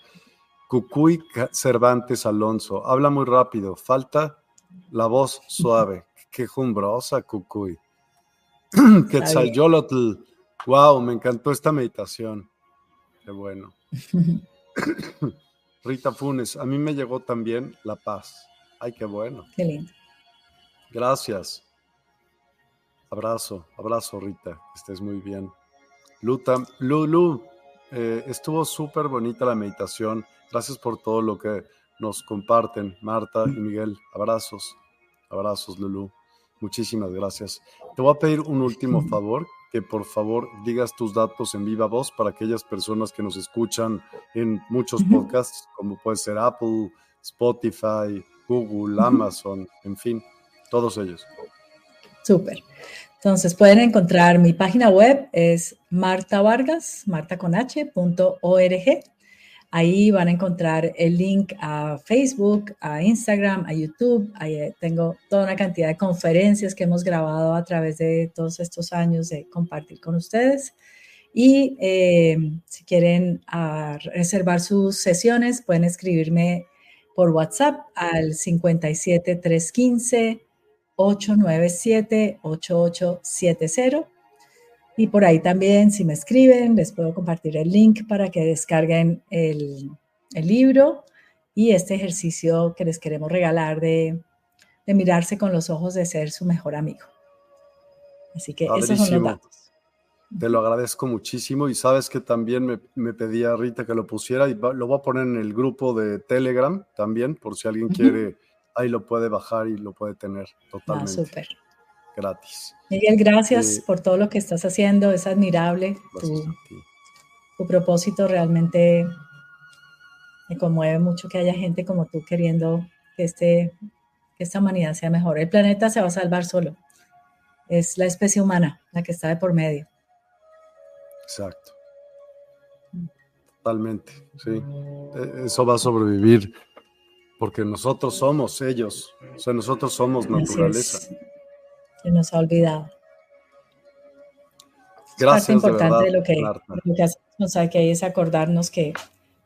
Cucuy Cervantes Alonso, habla muy rápido, falta la voz suave. Qué jumbrosa, Cucuy. Quetzalcóatl. Wow, me encantó esta meditación. Qué bueno. Rita Funes, a mí me llegó también la paz. Ay, qué bueno. Qué lindo. Gracias. Abrazo, abrazo, Rita. estés muy bien. Luta, Lulu, eh, estuvo súper bonita la meditación. Gracias por todo lo que nos comparten, Marta y Miguel. Abrazos, abrazos, Lulu. Muchísimas gracias. Te voy a pedir un último favor, que por favor digas tus datos en viva voz para aquellas personas que nos escuchan en muchos podcasts, como puede ser Apple, Spotify, Google, Amazon, en fin, todos ellos. Súper. Entonces pueden encontrar mi página web, es martavargas, martaconh.org. Ahí van a encontrar el link a Facebook, a Instagram, a YouTube. Ahí eh, tengo toda una cantidad de conferencias que hemos grabado a través de todos estos años de compartir con ustedes. Y eh, si quieren ah, reservar sus sesiones, pueden escribirme por WhatsApp al 57 315 897 8870 y por ahí también, si me escriben, les puedo compartir el link para que descarguen el, libro y este ejercicio que les queremos regalar de, mirarse con los ojos de ser su mejor amigo. Así que esos son los datos. Te lo agradezco muchísimo y sabes que también me, me, pedía Rita que lo pusiera y lo voy a poner en el grupo de Telegram también, por si alguien quiere, ahí lo puede bajar y lo puede tener ah, totalmente. Ah, súper gratis. Miguel, gracias eh, por todo lo que estás haciendo, es admirable. Tu, tu, propósito realmente me conmueve mucho que haya gente como tú queriendo que, este, que esta humanidad sea mejor. El planeta se va a salvar solo. Es la especie humana la que está de por medio. Exacto. Totalmente, sí. E, eso va a sobrevivir porque nosotros somos ellos, o sea, nosotros somos naturaleza se nos ha olvidado. Gracias. Parte importante de, lo, que, lo que hacemos, hay que es acordarnos que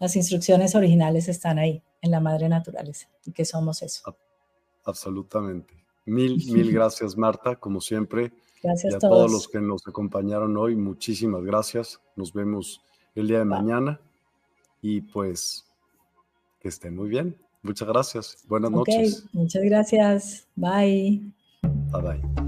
las instrucciones originales están ahí, en la madre naturaleza, y que somos eso. Absolutamente. Mil, mil gracias, Marta, como siempre. Gracias y a todos. todos. los que nos acompañaron hoy, muchísimas gracias. Nos vemos el día de mañana y pues que estén muy bien. Muchas gracias. Buenas noches. muchas gracias. Bye. Bye bye.